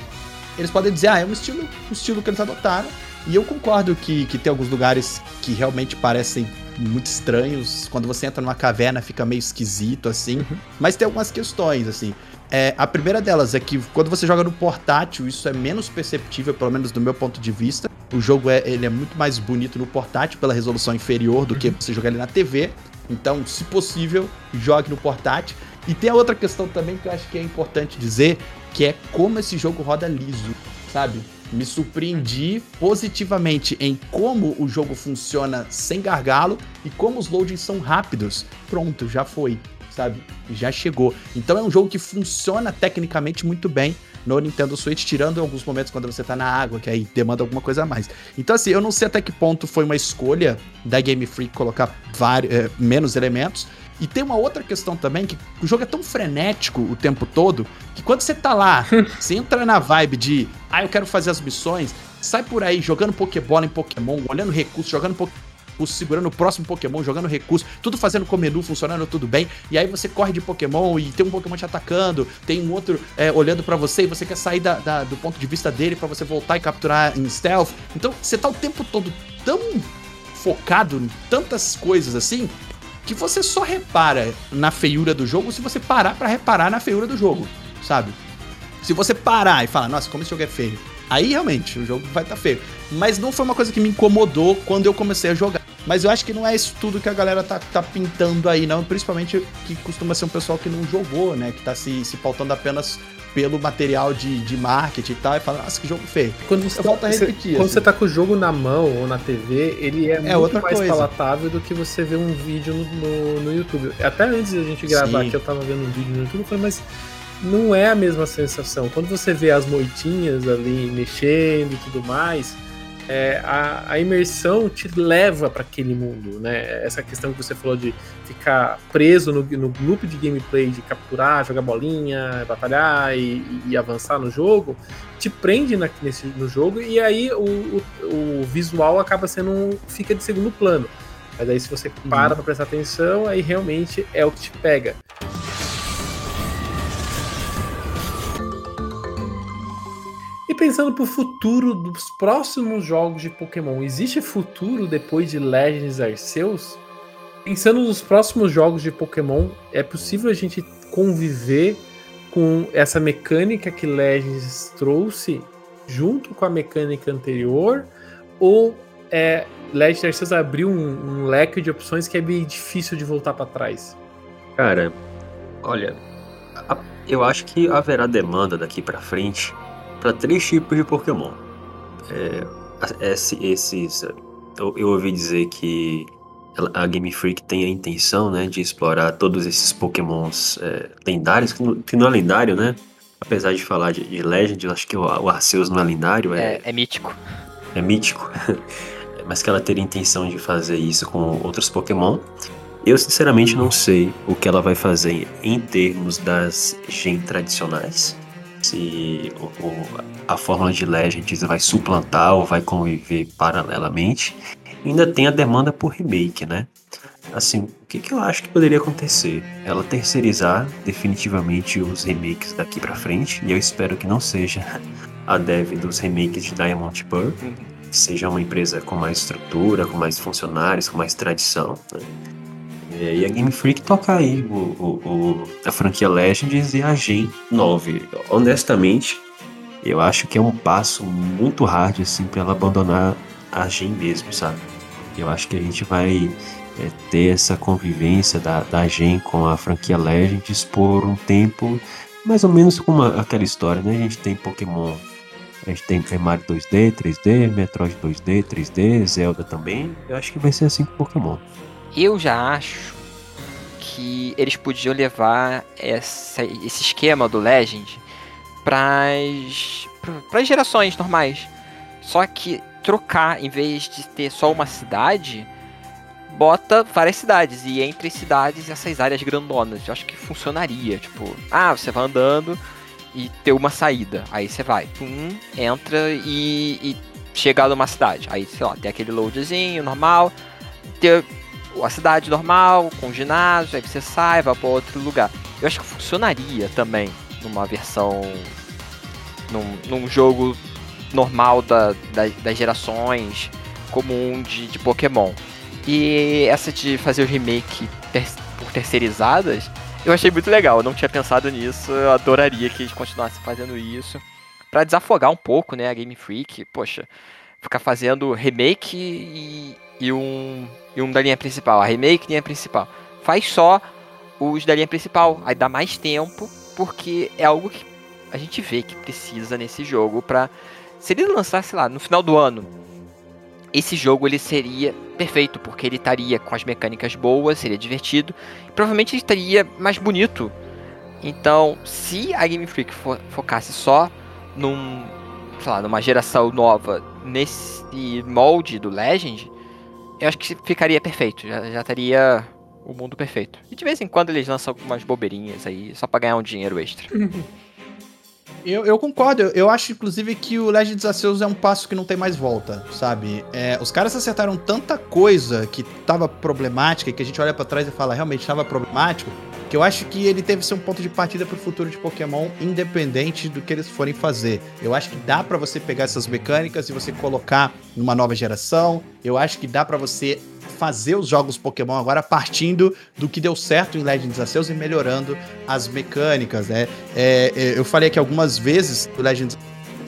eles podem dizer, ah, é um estilo, um estilo que eles adotaram. E eu concordo que, que tem alguns lugares que realmente parecem muito estranhos. Quando você entra numa caverna fica meio esquisito, assim. Mas tem algumas questões, assim. É, a primeira delas é que quando você joga no portátil, isso é menos perceptível, pelo menos do meu ponto de vista. O jogo é, ele é muito mais bonito no portátil pela resolução inferior do que você jogar ele na TV. Então, se possível, jogue no portátil. E tem a outra questão também que eu acho que é importante dizer, que é como esse jogo roda liso, sabe? Me surpreendi positivamente em como o jogo funciona sem gargalo e como os loadings são rápidos. Pronto, já foi, sabe? Já chegou. Então é um jogo que funciona tecnicamente muito bem no Nintendo Switch, tirando alguns momentos quando você tá na água, que aí demanda alguma coisa a mais. Então, assim, eu não sei até que ponto foi uma escolha da Game Freak colocar vários, é, menos elementos. E tem uma outra questão também, que o jogo é tão frenético o tempo todo, que quando você tá lá, você entra na vibe de, ah, eu quero fazer as missões, sai por aí jogando Pokébola em Pokémon, olhando recursos, jogando Pokémon segurando o próximo Pokémon, jogando recurso, tudo fazendo com o menu, funcionando tudo bem. E aí você corre de Pokémon e tem um Pokémon te atacando, tem um outro é, olhando para você e você quer sair da, da, do ponto de vista dele para você voltar e capturar em stealth. Então você tá o tempo todo tão focado em tantas coisas assim que você só repara na feiura do jogo se você parar para reparar na feiura do jogo, sabe? Se você parar e falar, nossa, como esse jogo é feio, aí realmente o jogo vai estar tá feio. Mas não foi uma coisa que me incomodou quando eu comecei a jogar. Mas eu acho que não é isso tudo que a galera tá, tá pintando aí, não. Principalmente que costuma ser um pessoal que não jogou, né? Que tá se, se pautando apenas pelo material de, de marketing e tal, e fala, nossa, que jogo feio. Quando você, tá, repetir, quando assim. você tá com o jogo na mão ou na TV, ele é, é muito mais coisa. palatável do que você ver um vídeo no, no, no YouTube. Até antes da gente gravar Sim. aqui, eu tava vendo um vídeo no YouTube e falei, mas não é a mesma sensação. Quando você vê as moitinhas ali mexendo e tudo mais, é, a, a, imersão te leva para aquele mundo, né? Essa questão que você falou de ficar preso no, no loop de gameplay, de capturar, jogar bolinha, batalhar e, e avançar no jogo, te prende na, nesse, no jogo e aí o, o, o, visual acaba sendo um, fica de segundo plano. Mas aí se você para uhum. para prestar atenção, aí realmente é o que te pega. Pensando pro futuro dos próximos jogos de Pokémon, existe futuro depois de Legends Arceus? Pensando nos próximos jogos de Pokémon, é possível a gente conviver com essa mecânica que Legends trouxe junto com a mecânica anterior? Ou é, Legends Arceus abriu um, um leque de opções que é bem difícil de voltar para trás? Cara, olha, eu acho que haverá demanda daqui para frente para três tipos de Pokémon. É, esse, esses, eu, eu, ouvi dizer que a Game Freak tem a intenção né, de explorar todos esses Pokémons é, lendários, que não, que não, é lendário, né? Apesar de falar de, de Legend, eu acho que o, o Arceus não é lendário. É, é, é mítico. É mítico. Mas que ela teria intenção de fazer isso com outros Pokémon. Eu sinceramente não sei o que ela vai fazer em termos das gen tradicionais se o, o, a fórmula de Legends vai suplantar ou vai conviver paralelamente. ainda tem a demanda por remake, né? Assim, o que, que eu acho que poderia acontecer? Ela terceirizar definitivamente os remakes daqui para frente, e eu espero que não seja a dev dos remakes de Diamond Pearl, seja uma empresa com mais estrutura, com mais funcionários, com mais tradição. Né? É, e a Game Freak toca aí o, o, o, a franquia Legends e a Gen 9. Honestamente, eu acho que é um passo muito hard assim para ela abandonar a Gen mesmo, sabe? Eu acho que a gente vai é, ter essa convivência da, da Gen com a franquia Legends por um tempo, mais ou menos como aquela história, né? A gente tem Pokémon, a gente tem Mario 2D, 3D, Metroid 2D, 3D, Zelda também. Eu acho que vai ser assim com Pokémon. Eu já acho que eles podiam levar essa, esse esquema do Legend para as gerações normais. Só que trocar, em vez de ter só uma cidade, bota várias cidades. E entre cidades, essas áreas grandonas. Eu acho que funcionaria. Tipo, ah, você vai andando e ter uma saída. Aí você vai, pum, entra e, e chega numa cidade. Aí, sei lá, tem aquele loadzinho normal. A cidade normal, com ginásio, aí você sai, vai para outro lugar. Eu acho que funcionaria também numa versão. num, num jogo normal da, da, das gerações comum de, de Pokémon. E essa de fazer o remake ter, por terceirizadas, eu achei muito legal. Eu não tinha pensado nisso, eu adoraria que eles continuassem fazendo isso. para desafogar um pouco, né, a Game Freak. Poxa, ficar fazendo remake e, e um, e um da linha principal. A remake linha principal. Faz só os da linha principal. Aí dá mais tempo, porque é algo que a gente vê que precisa nesse jogo pra. Se ele lançasse lá no final do ano, esse jogo ele seria perfeito, porque ele estaria com as mecânicas boas, seria divertido, e provavelmente ele estaria mais bonito. Então, se a Game Freak fo focasse só num, sei lá, numa geração nova nesse molde do Legend, eu acho que ficaria perfeito, já, já estaria o mundo perfeito. E de vez em quando eles lançam algumas bobeirinhas aí, só pra ganhar um dinheiro extra. Eu, eu concordo, eu, acho inclusive que o Legends Arceus é um passo que não tem mais volta, sabe? É, os caras acertaram tanta coisa que tava problemática, que a gente olha para trás e fala, realmente tava problemático, que eu acho que ele teve ser um ponto de partida pro futuro de Pokémon, independente do que eles forem fazer. Eu acho que dá para você pegar essas mecânicas e você colocar numa nova geração. Eu acho que dá para você fazer os jogos Pokémon agora partindo do que deu certo em Legends Arceus e melhorando as mecânicas, né? É, é, eu falei aqui algumas vezes do Legends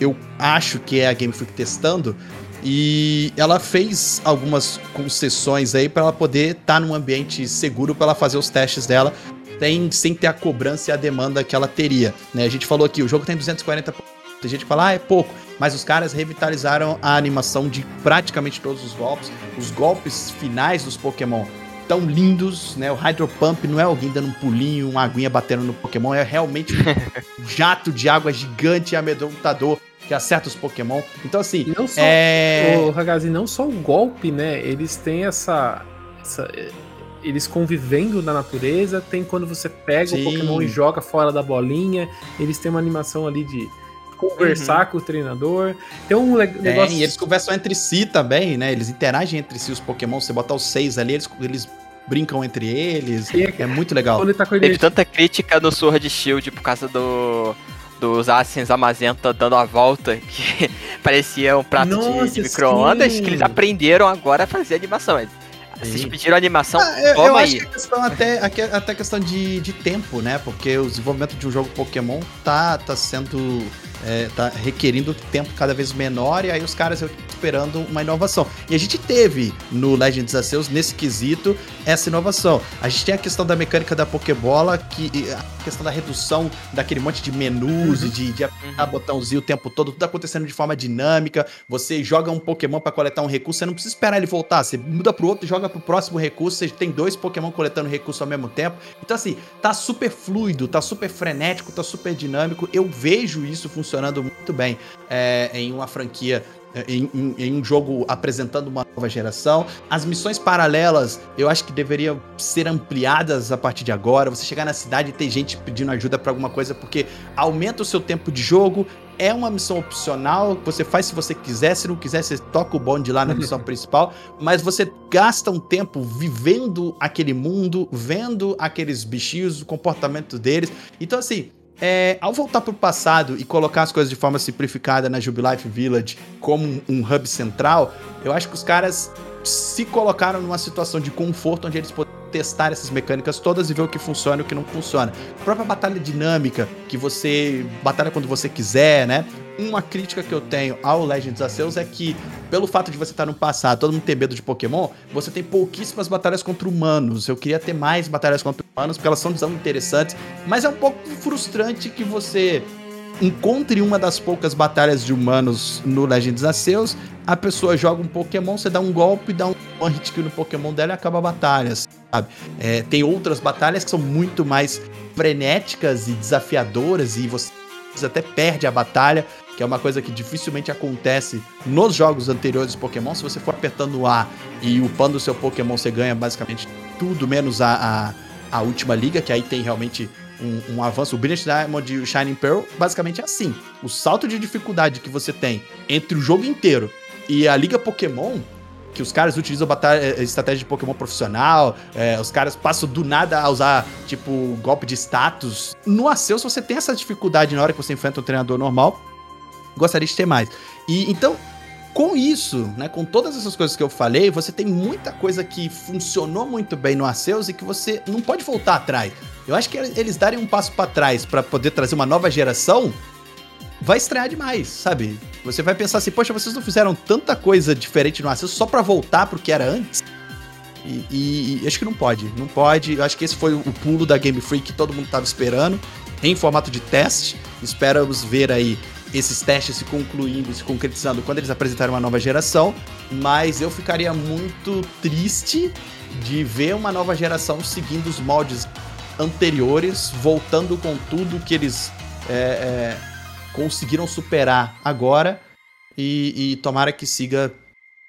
eu acho que é a Game Freak testando e ela fez algumas concessões aí para ela poder estar tá num ambiente seguro para ela fazer os testes dela sem, sem ter a cobrança e a demanda que ela teria, né? A gente falou aqui, o jogo tem 240 tem gente que fala, ah, é pouco. Mas os caras revitalizaram a animação de praticamente todos os golpes. Os golpes finais dos Pokémon tão lindos, né? O Hydro Pump não é alguém dando um pulinho, uma aguinha batendo no Pokémon, é realmente um jato de água gigante e amedrontador que acerta os Pokémon. Então, assim. Não só, é... o Ragazzi, não só o golpe, né? Eles têm essa, essa. Eles convivendo na natureza, tem quando você pega Sim. o Pokémon e joga fora da bolinha. Eles têm uma animação ali de conversar com o treinador. Tem um le- É, negócio. e eles conversam entre si também, né? Eles interagem entre si, os Pokémon. Você botar os seis ali, eles, eles brincam entre eles. E é- É muito legal. Quando tá Teve tanta crítica no Sword Shield por causa do dos Assassins Amazenta dando a volta que parecia um prato de- Nossa, de, micro-ondas sim. que eles aprenderam agora a fazer animação. Eles- Vocês Sim. pediram animação, Ah, eu, toma eu aí. acho que é questão até, aque- até questão de, de tempo, né? Porque o desenvolvimento de um jogo Pokémon tá, tá sendo. É, tá requerindo tempo cada vez menor, e aí os caras esperando uma inovação. E a gente teve no Legends Arceus, nesse quesito, essa inovação. A gente tem a questão da mecânica da Pokébola, que, a questão da redução daquele monte de menus e de, de apertar botãozinho o tempo todo, tudo acontecendo de forma dinâmica. Você joga um Pokémon pra coletar um recurso, você não precisa esperar ele voltar. Você muda pro outro joga pro próximo recurso. Você tem dois Pokémon coletando recurso ao mesmo tempo. Então, assim, tá super fluido, tá super frenético, tá super dinâmico. Eu vejo isso funcionando muito bem é, em uma franquia. é, Em, em- em um jogo apresentando uma nova geração. As missões paralelas eu acho que deveriam ser ampliadas a partir de agora. Você chegar na cidade e ter gente pedindo ajuda pra alguma coisa, porque aumenta o seu tempo de jogo, é uma missão opcional, você faz se você quiser, se não quiser, você toca o bonde lá na missão principal, mas você gasta um tempo vivendo aquele mundo, vendo aqueles bichinhos, o comportamento deles. Então, assim, é, ao voltar pro passado e colocar as coisas de forma simplificada na Jubilife Village como um, um hub central, eu acho que os caras se colocaram numa situação de conforto onde eles podem testar essas mecânicas todas e ver o que funciona e o que não funciona. A própria batalha dinâmica, que você batalha quando você quiser, né? Uma crítica que eu tenho ao Legends Arceus é que, pelo fato de você estar no passado, todo mundo ter medo de Pokémon, você tem pouquíssimas batalhas contra humanos. Eu queria ter mais batalhas contra humanos, porque elas são, interessantes, mas é um pouco frustrante que você encontre uma das poucas batalhas de humanos no Legends Arceus, a pessoa joga um Pokémon, você dá um golpe, dá um hit kill no Pokémon dela e acaba a batalha, sabe? É, tem outras batalhas que são muito mais frenéticas e desafiadoras e você até perde a batalha, que é uma coisa que dificilmente acontece nos jogos anteriores de Pokémon. Se você for apertando A e upando o seu Pokémon, você ganha basicamente tudo, menos a, a, a última liga, que aí tem realmente um, um avanço. O Brilliant Diamond e o Shining Pearl, basicamente é assim. O salto de dificuldade que você tem entre o jogo inteiro e a Liga Pokémon, que os caras utilizam batalha, eh, estratégia de Pokémon profissional, eh, os caras passam do nada a usar, tipo, golpe de status. No Arceus, você tem essa dificuldade na hora que você enfrenta um treinador normal. Gostaria de ter mais. E então, com isso, né, com todas essas coisas que eu falei, você tem muita coisa que funcionou muito bem no Arceus e que você não pode voltar atrás. Eu acho que eles darem um passo para trás para poder trazer uma nova geração vai estrear demais, sabe? Você vai pensar assim, poxa, vocês não fizeram tanta coisa diferente no Acesso só pra voltar pro que era antes? E, e- e acho que não pode, não pode. Eu acho que esse foi o pulo da Game Freak que todo mundo tava esperando, em formato de teste. Esperamos ver aí esses testes se concluindo, se concretizando quando eles apresentarem uma nova geração. Mas eu ficaria muito triste de ver uma nova geração seguindo os moldes anteriores, voltando com tudo que eles é, é, conseguiram superar agora. E, e tomara que siga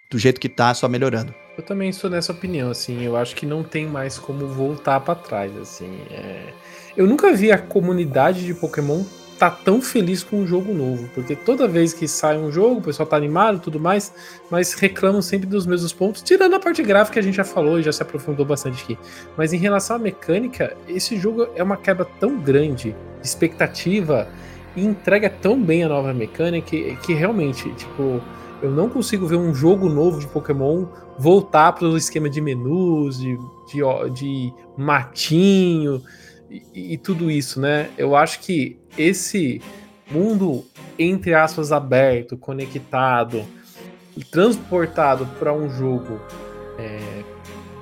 do jeito que tá, só melhorando. Eu também sou nessa opinião, assim. Eu acho que não tem mais como voltar pra trás, assim. é. Eu nunca vi a comunidade de Pokémon tá tão feliz com um jogo novo, porque toda vez que sai um jogo, o pessoal tá animado e tudo mais, mas reclamam sempre dos mesmos pontos, tirando a parte gráfica que a gente já falou e já se aprofundou bastante aqui. Mas em relação à mecânica, esse jogo é uma quebra tão grande de expectativa e entrega tão bem a nova mecânica que, que realmente, tipo, eu não consigo ver um jogo novo de Pokémon voltar para o esquema de menus, de, de, de matinho e, e tudo isso, né? Eu acho que esse mundo, entre aspas, aberto, conectado transportado para um jogo é,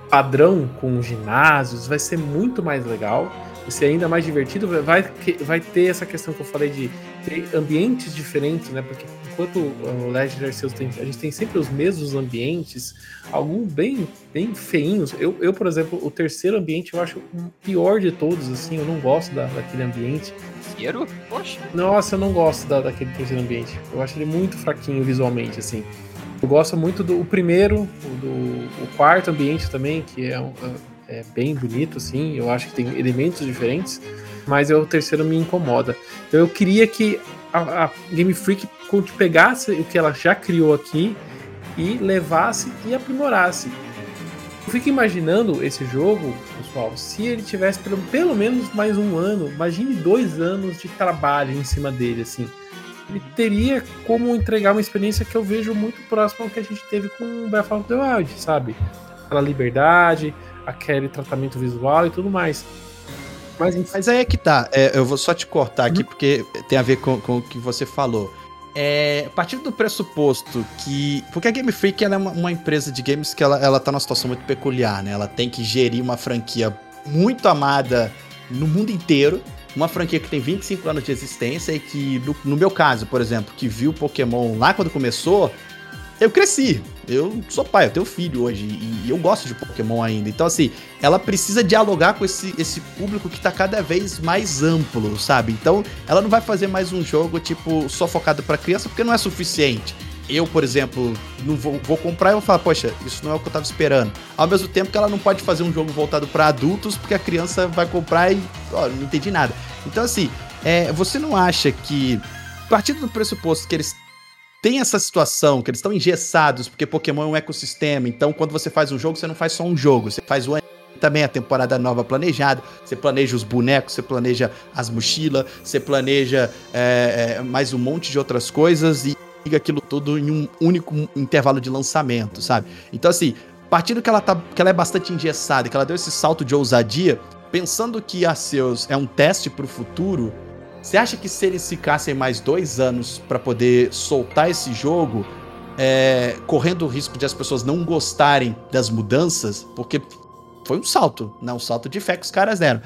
padrão com ginásios vai ser muito mais legal. Ser ainda mais divertido. Vai, vai ter essa questão que eu falei de ter ambientes diferentes, né? Porque enquanto o Legend Arceus tem, a gente tem sempre os mesmos ambientes, alguns bem, bem feinhos. Eu, eu, por exemplo, o terceiro ambiente eu acho o pior de todos, assim, eu não gosto da, daquele ambiente. Terceiro? Poxa. Nossa, eu não gosto da, daquele terceiro ambiente. Eu acho ele muito fraquinho visualmente, assim. Eu gosto muito do primeiro, do, o quarto ambiente também, que é, um- é bem bonito, assim. Eu acho que tem elementos diferentes, mas é o terceiro me incomoda. Então eu queria que a, a Game Freak pegasse o que ela já criou aqui e levasse e aprimorasse. Eu fico imaginando esse jogo, pessoal, se ele tivesse pelo, pelo menos mais um ano, imagine dois anos de trabalho em cima dele, assim. Ele teria como entregar uma experiência que eu vejo muito próxima ao que a gente teve com Breath of the Wild, sabe? Aquela liberdade, aquele tratamento visual e tudo mais. Mas enfim, Mas aí é que tá. é, eu vou só te cortar aqui porque tem a ver com, com o que você falou. É, a partir do pressuposto que. Porque a Game Freak é uma, uma empresa de games que ela, ela tá numa situação muito peculiar, né? Ela tem que gerir uma franquia muito amada no mundo inteiro. Uma franquia que tem 25 anos de existência e que, no, no meu caso, por exemplo, que viu Pokémon lá quando começou, eu cresci. Eu sou pai, eu tenho filho hoje e, eu gosto de Pokémon ainda. Então, assim, ela precisa dialogar com esse, esse público que tá cada vez mais amplo, sabe? Então, ela não vai fazer mais um jogo, tipo, só focado pra criança, porque não é suficiente. Eu, por exemplo, não vou, vou comprar e vou falar, poxa, isso não é o que eu tava esperando. Ao mesmo tempo que ela não pode fazer um jogo voltado pra adultos, porque a criança vai comprar e, ó, não entendi nada. Então, assim, é, você não acha que, partindo do pressuposto que eles têm essa situação, que eles estão engessados, porque Pokémon é um ecossistema, então quando você faz um jogo, você não faz só um jogo, você faz o também a temporada nova planejada, você planeja os bonecos, você planeja as mochilas, você planeja é, é, mais um monte de outras coisas e liga aquilo tudo em um único intervalo de lançamento, sabe? Então, assim, partindo que ela, tá, que ela é bastante engessada, que ela deu esse salto de ousadia, pensando que a Seus é um teste pro futuro, você acha que se eles ficassem mais dois anos para poder soltar esse jogo, é, correndo o risco de as pessoas não gostarem das mudanças, porque foi um salto, né? Um salto de fé que os caras deram.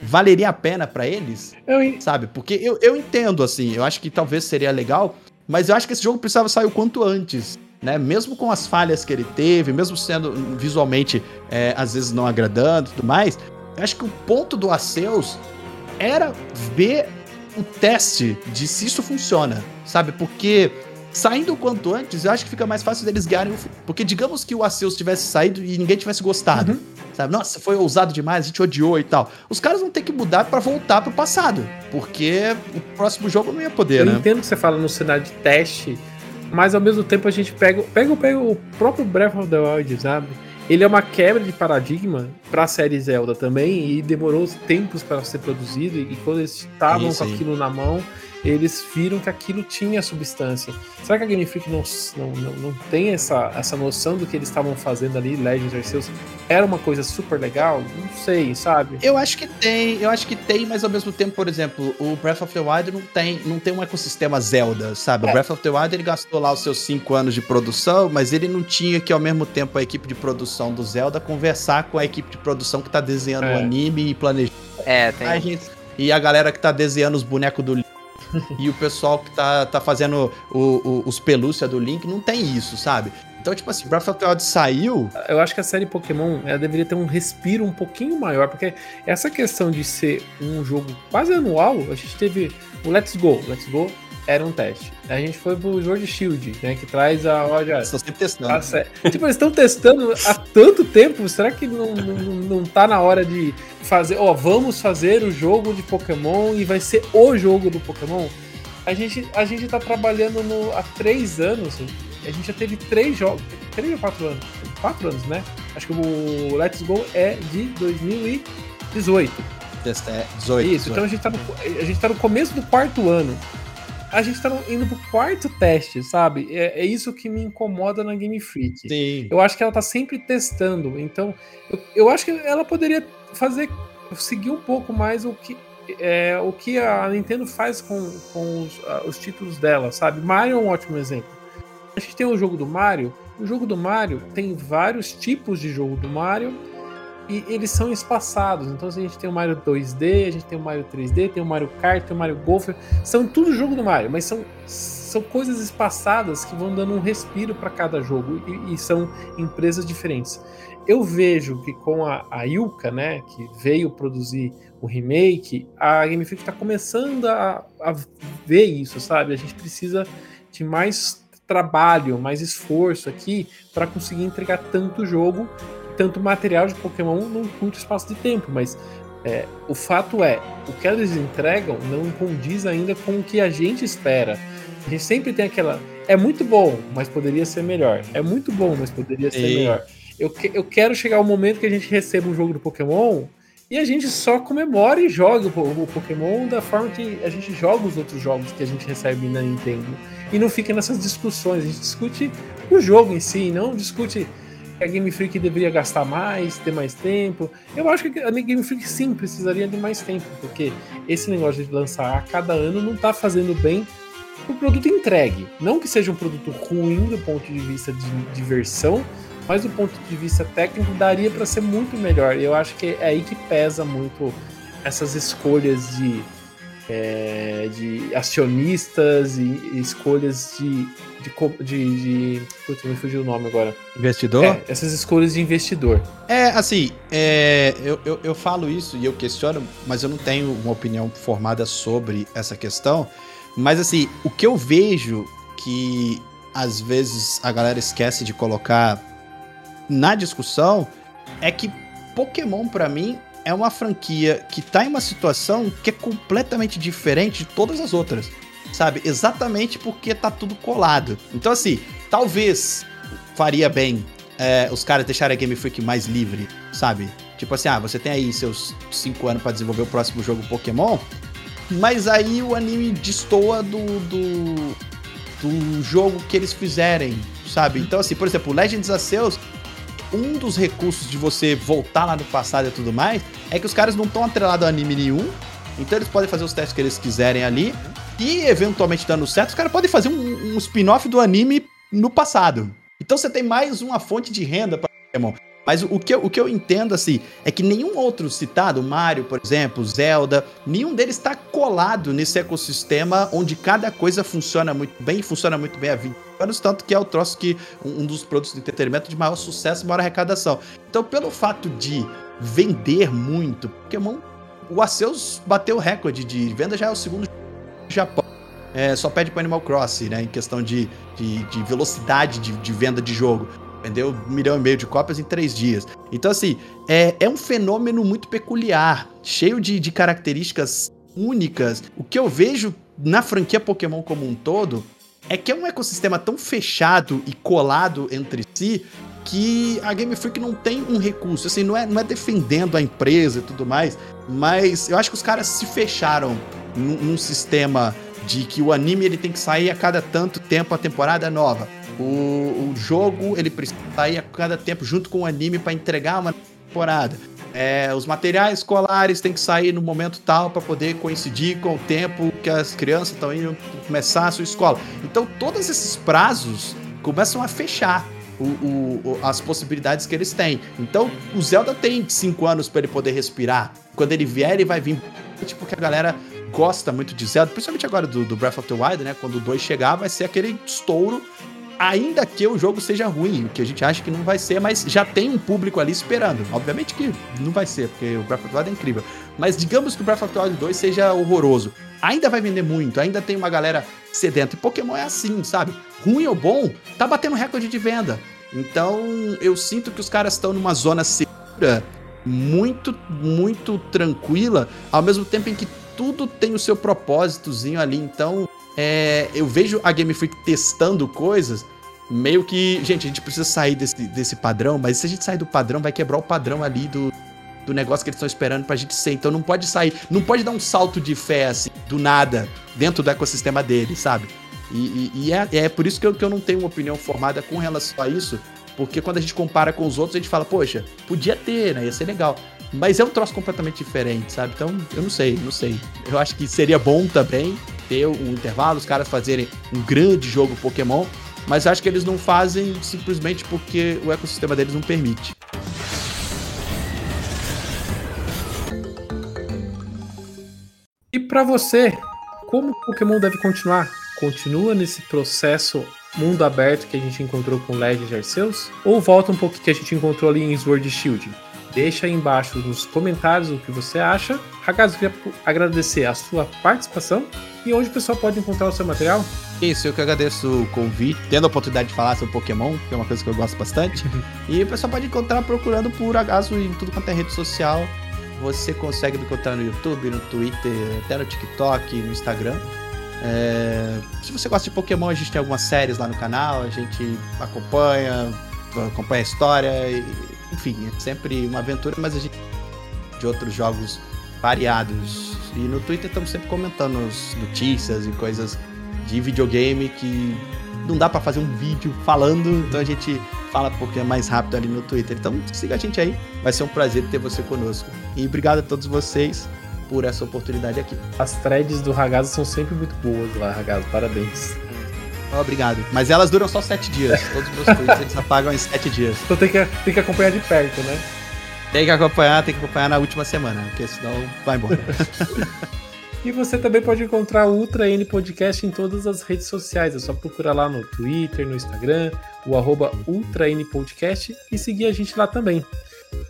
Valeria a pena para eles? eu, en- sabe? Porque eu, eu entendo, assim, eu acho que talvez seria legal, mas eu acho que esse jogo precisava sair o quanto antes, né? Mesmo com as falhas que ele teve, mesmo sendo visualmente, é, às vezes, não agradando e tudo mais, eu acho que o ponto do Aceus era ver o teste de se isso funciona, sabe? Porque saindo o quanto antes, eu acho que fica mais fácil deles ganharem o... fi- Porque digamos que o Aceus tivesse saído e ninguém tivesse gostado, Uhum. sabe? Nossa, foi ousado demais, a gente odiou e tal. Os caras vão ter que mudar pra voltar pro passado, porque o próximo jogo não ia poder, eu né? entendo que você fala no cenário de teste, mas ao mesmo tempo a gente pega, pega, pega o próprio Breath of the Wild, sabe? Ele é uma quebra de paradigma pra série Zelda também e demorou tempos para ser produzido e quando eles estavam com aquilo na mão, eles viram que aquilo tinha substância. Será que a Game Freak não, não, não, não tem essa, essa noção do que eles estavam fazendo ali, Legends Arceus? Era uma coisa super legal? Não sei, sabe? Eu acho que tem, eu acho que tem, mas ao mesmo tempo, por exemplo, o Breath of the Wild não tem, não tem um ecossistema Zelda, sabe? É. O Breath of the Wild ele gastou lá os seus cinco anos de produção, mas ele não tinha que ao mesmo tempo a equipe de produção do Zelda conversar com a equipe de produção que tá desenhando É. o anime e planejando É, tem. a gente- e a galera que tá desenhando os bonecos do. e o pessoal que tá, tá fazendo o- o- os pelúcia do Link, não tem isso, sabe? Então, tipo assim, Breath of the Wild saiu. Eu acho que a série Pokémon ela deveria ter um respiro um pouquinho maior, porque essa questão de ser um jogo quase anual, a gente teve o Let's Go. Let's Go era um teste. A gente foi pro Sword Shield, né? Que traz a. Olha, Estão sempre testando. Tá certo. tipo, eles estão testando há tanto tempo. Será que não, não, não tá na hora de fazer? Ó, vamos fazer o jogo de Pokémon e vai ser o jogo do Pokémon? A gente, a gente tá trabalhando no, há três anos. A gente já teve três jogos. Três ou quatro anos? Quatro anos, né? Acho que o Let's Go é de 2018. Testa- é, 18. Isso, então a gente, tá no, a gente tá no começo do quarto ano. A gente tá indo pro quarto teste, sabe? É, é isso que me incomoda na Game Freak. Sim. Eu acho que ela tá sempre testando. Então, eu, eu acho que ela poderia fazer, seguir um pouco mais o que, é, o que a Nintendo faz com, com os, os títulos dela, sabe? Mario é um ótimo exemplo. A gente tem o jogo do Mario. O jogo do Mario tem vários tipos de jogo do Mario e eles são espaçados. Então a gente tem o Mario 2D, a gente tem o Mario 3D, tem o Mario Kart, tem o Mario Golf. São tudo jogo do Mario, mas são, são coisas espaçadas que vão dando um respiro para cada jogo e, e são empresas diferentes. Eu vejo que com a, a Yuka, né, que veio produzir o remake, a Game Freak está começando a, a ver isso, sabe? A gente precisa de mais trabalho, mais esforço aqui para conseguir entregar tanto jogo, tanto material de Pokémon num curto espaço de tempo. Mas é, o fato é, o que eles entregam não condiz ainda com o que a gente espera. A gente sempre tem aquela. É muito bom, mas poderia ser melhor. É muito bom, mas poderia ser melhor. Eu, que- eu quero chegar ao momento que a gente receba um jogo do Pokémon e a gente só comemore e jogue o, o Pokémon da forma que a gente joga os outros jogos que a gente recebe na Nintendo. E não fica nessas discussões. A gente discute o jogo em si, não discute a Game Freak deveria gastar mais, ter mais tempo. Eu acho que a Game Freak sim precisaria de mais tempo, porque esse negócio de lançar a cada ano não tá fazendo bem o produto entregue. Não que seja um produto ruim do ponto de vista de diversão, mas do ponto de vista técnico daria para ser muito melhor. Eu acho que é aí que pesa muito essas escolhas de, é, de acionistas e escolhas de. De, de, de putz, me fugiu o nome agora. Investidor? É, essas escolhas de investidor. É, assim, é, eu, eu, eu falo isso e eu questiono, mas eu não tenho uma opinião formada sobre essa questão. Mas, assim, o que eu vejo que às vezes a galera esquece de colocar na discussão é que Pokémon, pra mim, é uma franquia que tá em uma situação que é completamente diferente de todas as outras. Sabe? Exatamente porque tá tudo colado. Então, assim, talvez faria bem é, os caras deixarem a Game Freak mais livre, sabe? Tipo assim, ah, você tem aí seus 5 anos pra desenvolver o próximo jogo Pokémon, mas aí o anime destoa do, do, do jogo que eles fizerem, sabe? Então, assim, por exemplo, Legends Arceus, um dos recursos de você voltar lá no passado e tudo mais, é que os caras não estão atrelados a anime nenhum, então eles podem fazer os testes que eles quiserem ali, e eventualmente dando certo, os caras podem fazer um, um spin-off do anime no passado. Então você tem mais uma fonte de renda para Pokémon. Mas o que, eu, o que eu entendo, assim, é que nenhum outro citado, Mario, por exemplo, Zelda, nenhum deles está colado nesse ecossistema onde cada coisa funciona muito bem funciona muito bem há 20 anos, tanto que é o troço que um dos produtos de entretenimento de maior sucesso e maior arrecadação. Então, pelo fato de vender muito, Pokémon, o Arceus bateu o recorde de venda, já é o segundo Japão. É, só pede para Animal Crossing, né, em questão de, de, de velocidade de, de venda de jogo. Vendeu um milhão e meio de cópias em três dias. Então, assim, é, é um fenômeno muito peculiar, cheio de, de características únicas. O que eu vejo na franquia Pokémon como um todo é que é um ecossistema tão fechado e colado entre si que a Game Freak não tem um recurso. Assim, não é, não é defendendo a empresa e tudo mais, mas eu acho que os caras se fecharam num, num sistema de que o anime ele tem que sair a cada tanto tempo a temporada nova. O, o jogo ele precisa sair a cada tempo junto com o anime para entregar uma temporada. É, os materiais escolares têm que sair no momento tal para poder coincidir com o tempo que as crianças estão indo começar a sua escola. Então, todos esses prazos começam a fechar o, o, as possibilidades que eles têm. Então, o Zelda tem 5 anos para ele poder respirar. Quando ele vier, ele vai vir porque a galera gosta muito de Zelda, principalmente agora do, do Breath of the Wild, né? Quando o 2 chegar, vai ser aquele estouro ainda que o jogo seja ruim, o que a gente acha que não vai ser, mas já tem um público ali esperando. Obviamente que não vai ser, porque o Breath of the Wild é incrível. Mas digamos que o Breath of the Wild 2 seja horroroso. Ainda vai vender muito, ainda tem uma galera sedenta. E Pokémon é assim, sabe? Ruim ou bom, tá batendo recorde de venda. Então, eu sinto que os caras estão numa zona segura, muito, muito tranquila, ao mesmo tempo em que tudo tem o seu propósitozinho ali. Então, é, eu vejo a Game Freak testando coisas meio que. Gente, a gente precisa sair desse, desse padrão, mas se a gente sair do padrão, vai quebrar o padrão ali do, do negócio que eles estão esperando pra gente ser. Então não pode sair, não pode dar um salto de fé assim, do nada, dentro do ecossistema deles, sabe? E, e, e é, é, por isso que eu, que eu não tenho uma opinião formada com relação a isso, porque quando a gente compara com os outros, a gente fala, poxa, podia ter, né? Ia ser legal. Mas é um troço completamente diferente, sabe? Então, eu não sei, não sei. Eu acho que seria bom também ter um intervalo, os caras fazerem um grande jogo Pokémon, mas acho que eles não fazem simplesmente porque o ecossistema deles não permite. E para você, como o Pokémon deve continuar? Continua nesse processo mundo aberto que a gente encontrou com Legend Arceus? Ou volta um pouco que a gente encontrou ali em Sword Shield? Deixa aí embaixo nos comentários o que você acha. Ragazzo, queria agradecer a sua participação e onde o pessoal pode encontrar o seu material. Isso, eu que agradeço o convite, tendo a oportunidade de falar sobre Pokémon, que é uma coisa que eu gosto bastante. e o pessoal pode encontrar procurando por Agaso em tudo quanto é rede social. Você consegue me encontrar no YouTube, no Twitter, até no TikTok, no Instagram. É... Se você gosta de Pokémon, a gente tem algumas séries lá no canal, a gente acompanha, acompanha a história. E enfim, é sempre uma aventura, mas a gente de outros jogos variados. E no Twitter estamos sempre comentando notícias e coisas de videogame que não dá para fazer um vídeo falando, então a gente fala porque é mais rápido ali no Twitter. Então siga a gente aí, vai ser um prazer ter você conosco. E obrigado a todos vocês por essa oportunidade aqui. As threads do Ragazzo são sempre muito boas lá, Ragazzo, parabéns. Obrigado. Mas elas duram só sete dias. Todos os meus tweets eles apagam em sete dias. Então tem que, tem que acompanhar de perto, né? Tem que acompanhar, tem que acompanhar na última semana, porque senão vai embora. E você também pode encontrar o Ultra N Podcast em todas as redes sociais. É só procurar lá no Twitter, no Instagram, o arroba Ultra N Podcast e seguir a gente lá também.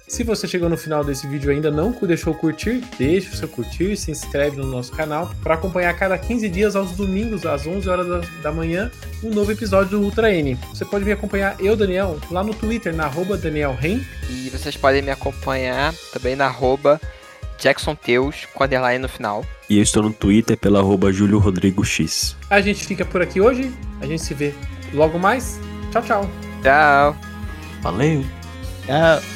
Se você chegou no final desse vídeo e ainda não deixou curtir, deixe o seu curtir, se inscreve no nosso canal para acompanhar cada 15 dias aos domingos às 11 horas da manhã um novo episódio do Ultra N. Você pode me acompanhar eu, Daniel, lá no Twitter, na arroba Daniel Ren. E vocês podem me acompanhar também na arroba Jackson Teus, com a underline no final. E eu estou no Twitter pela arroba Júlio Rodrigo X. A gente fica por aqui hoje, a gente se vê logo mais. Tchau, tchau. Tchau. Valeu! É...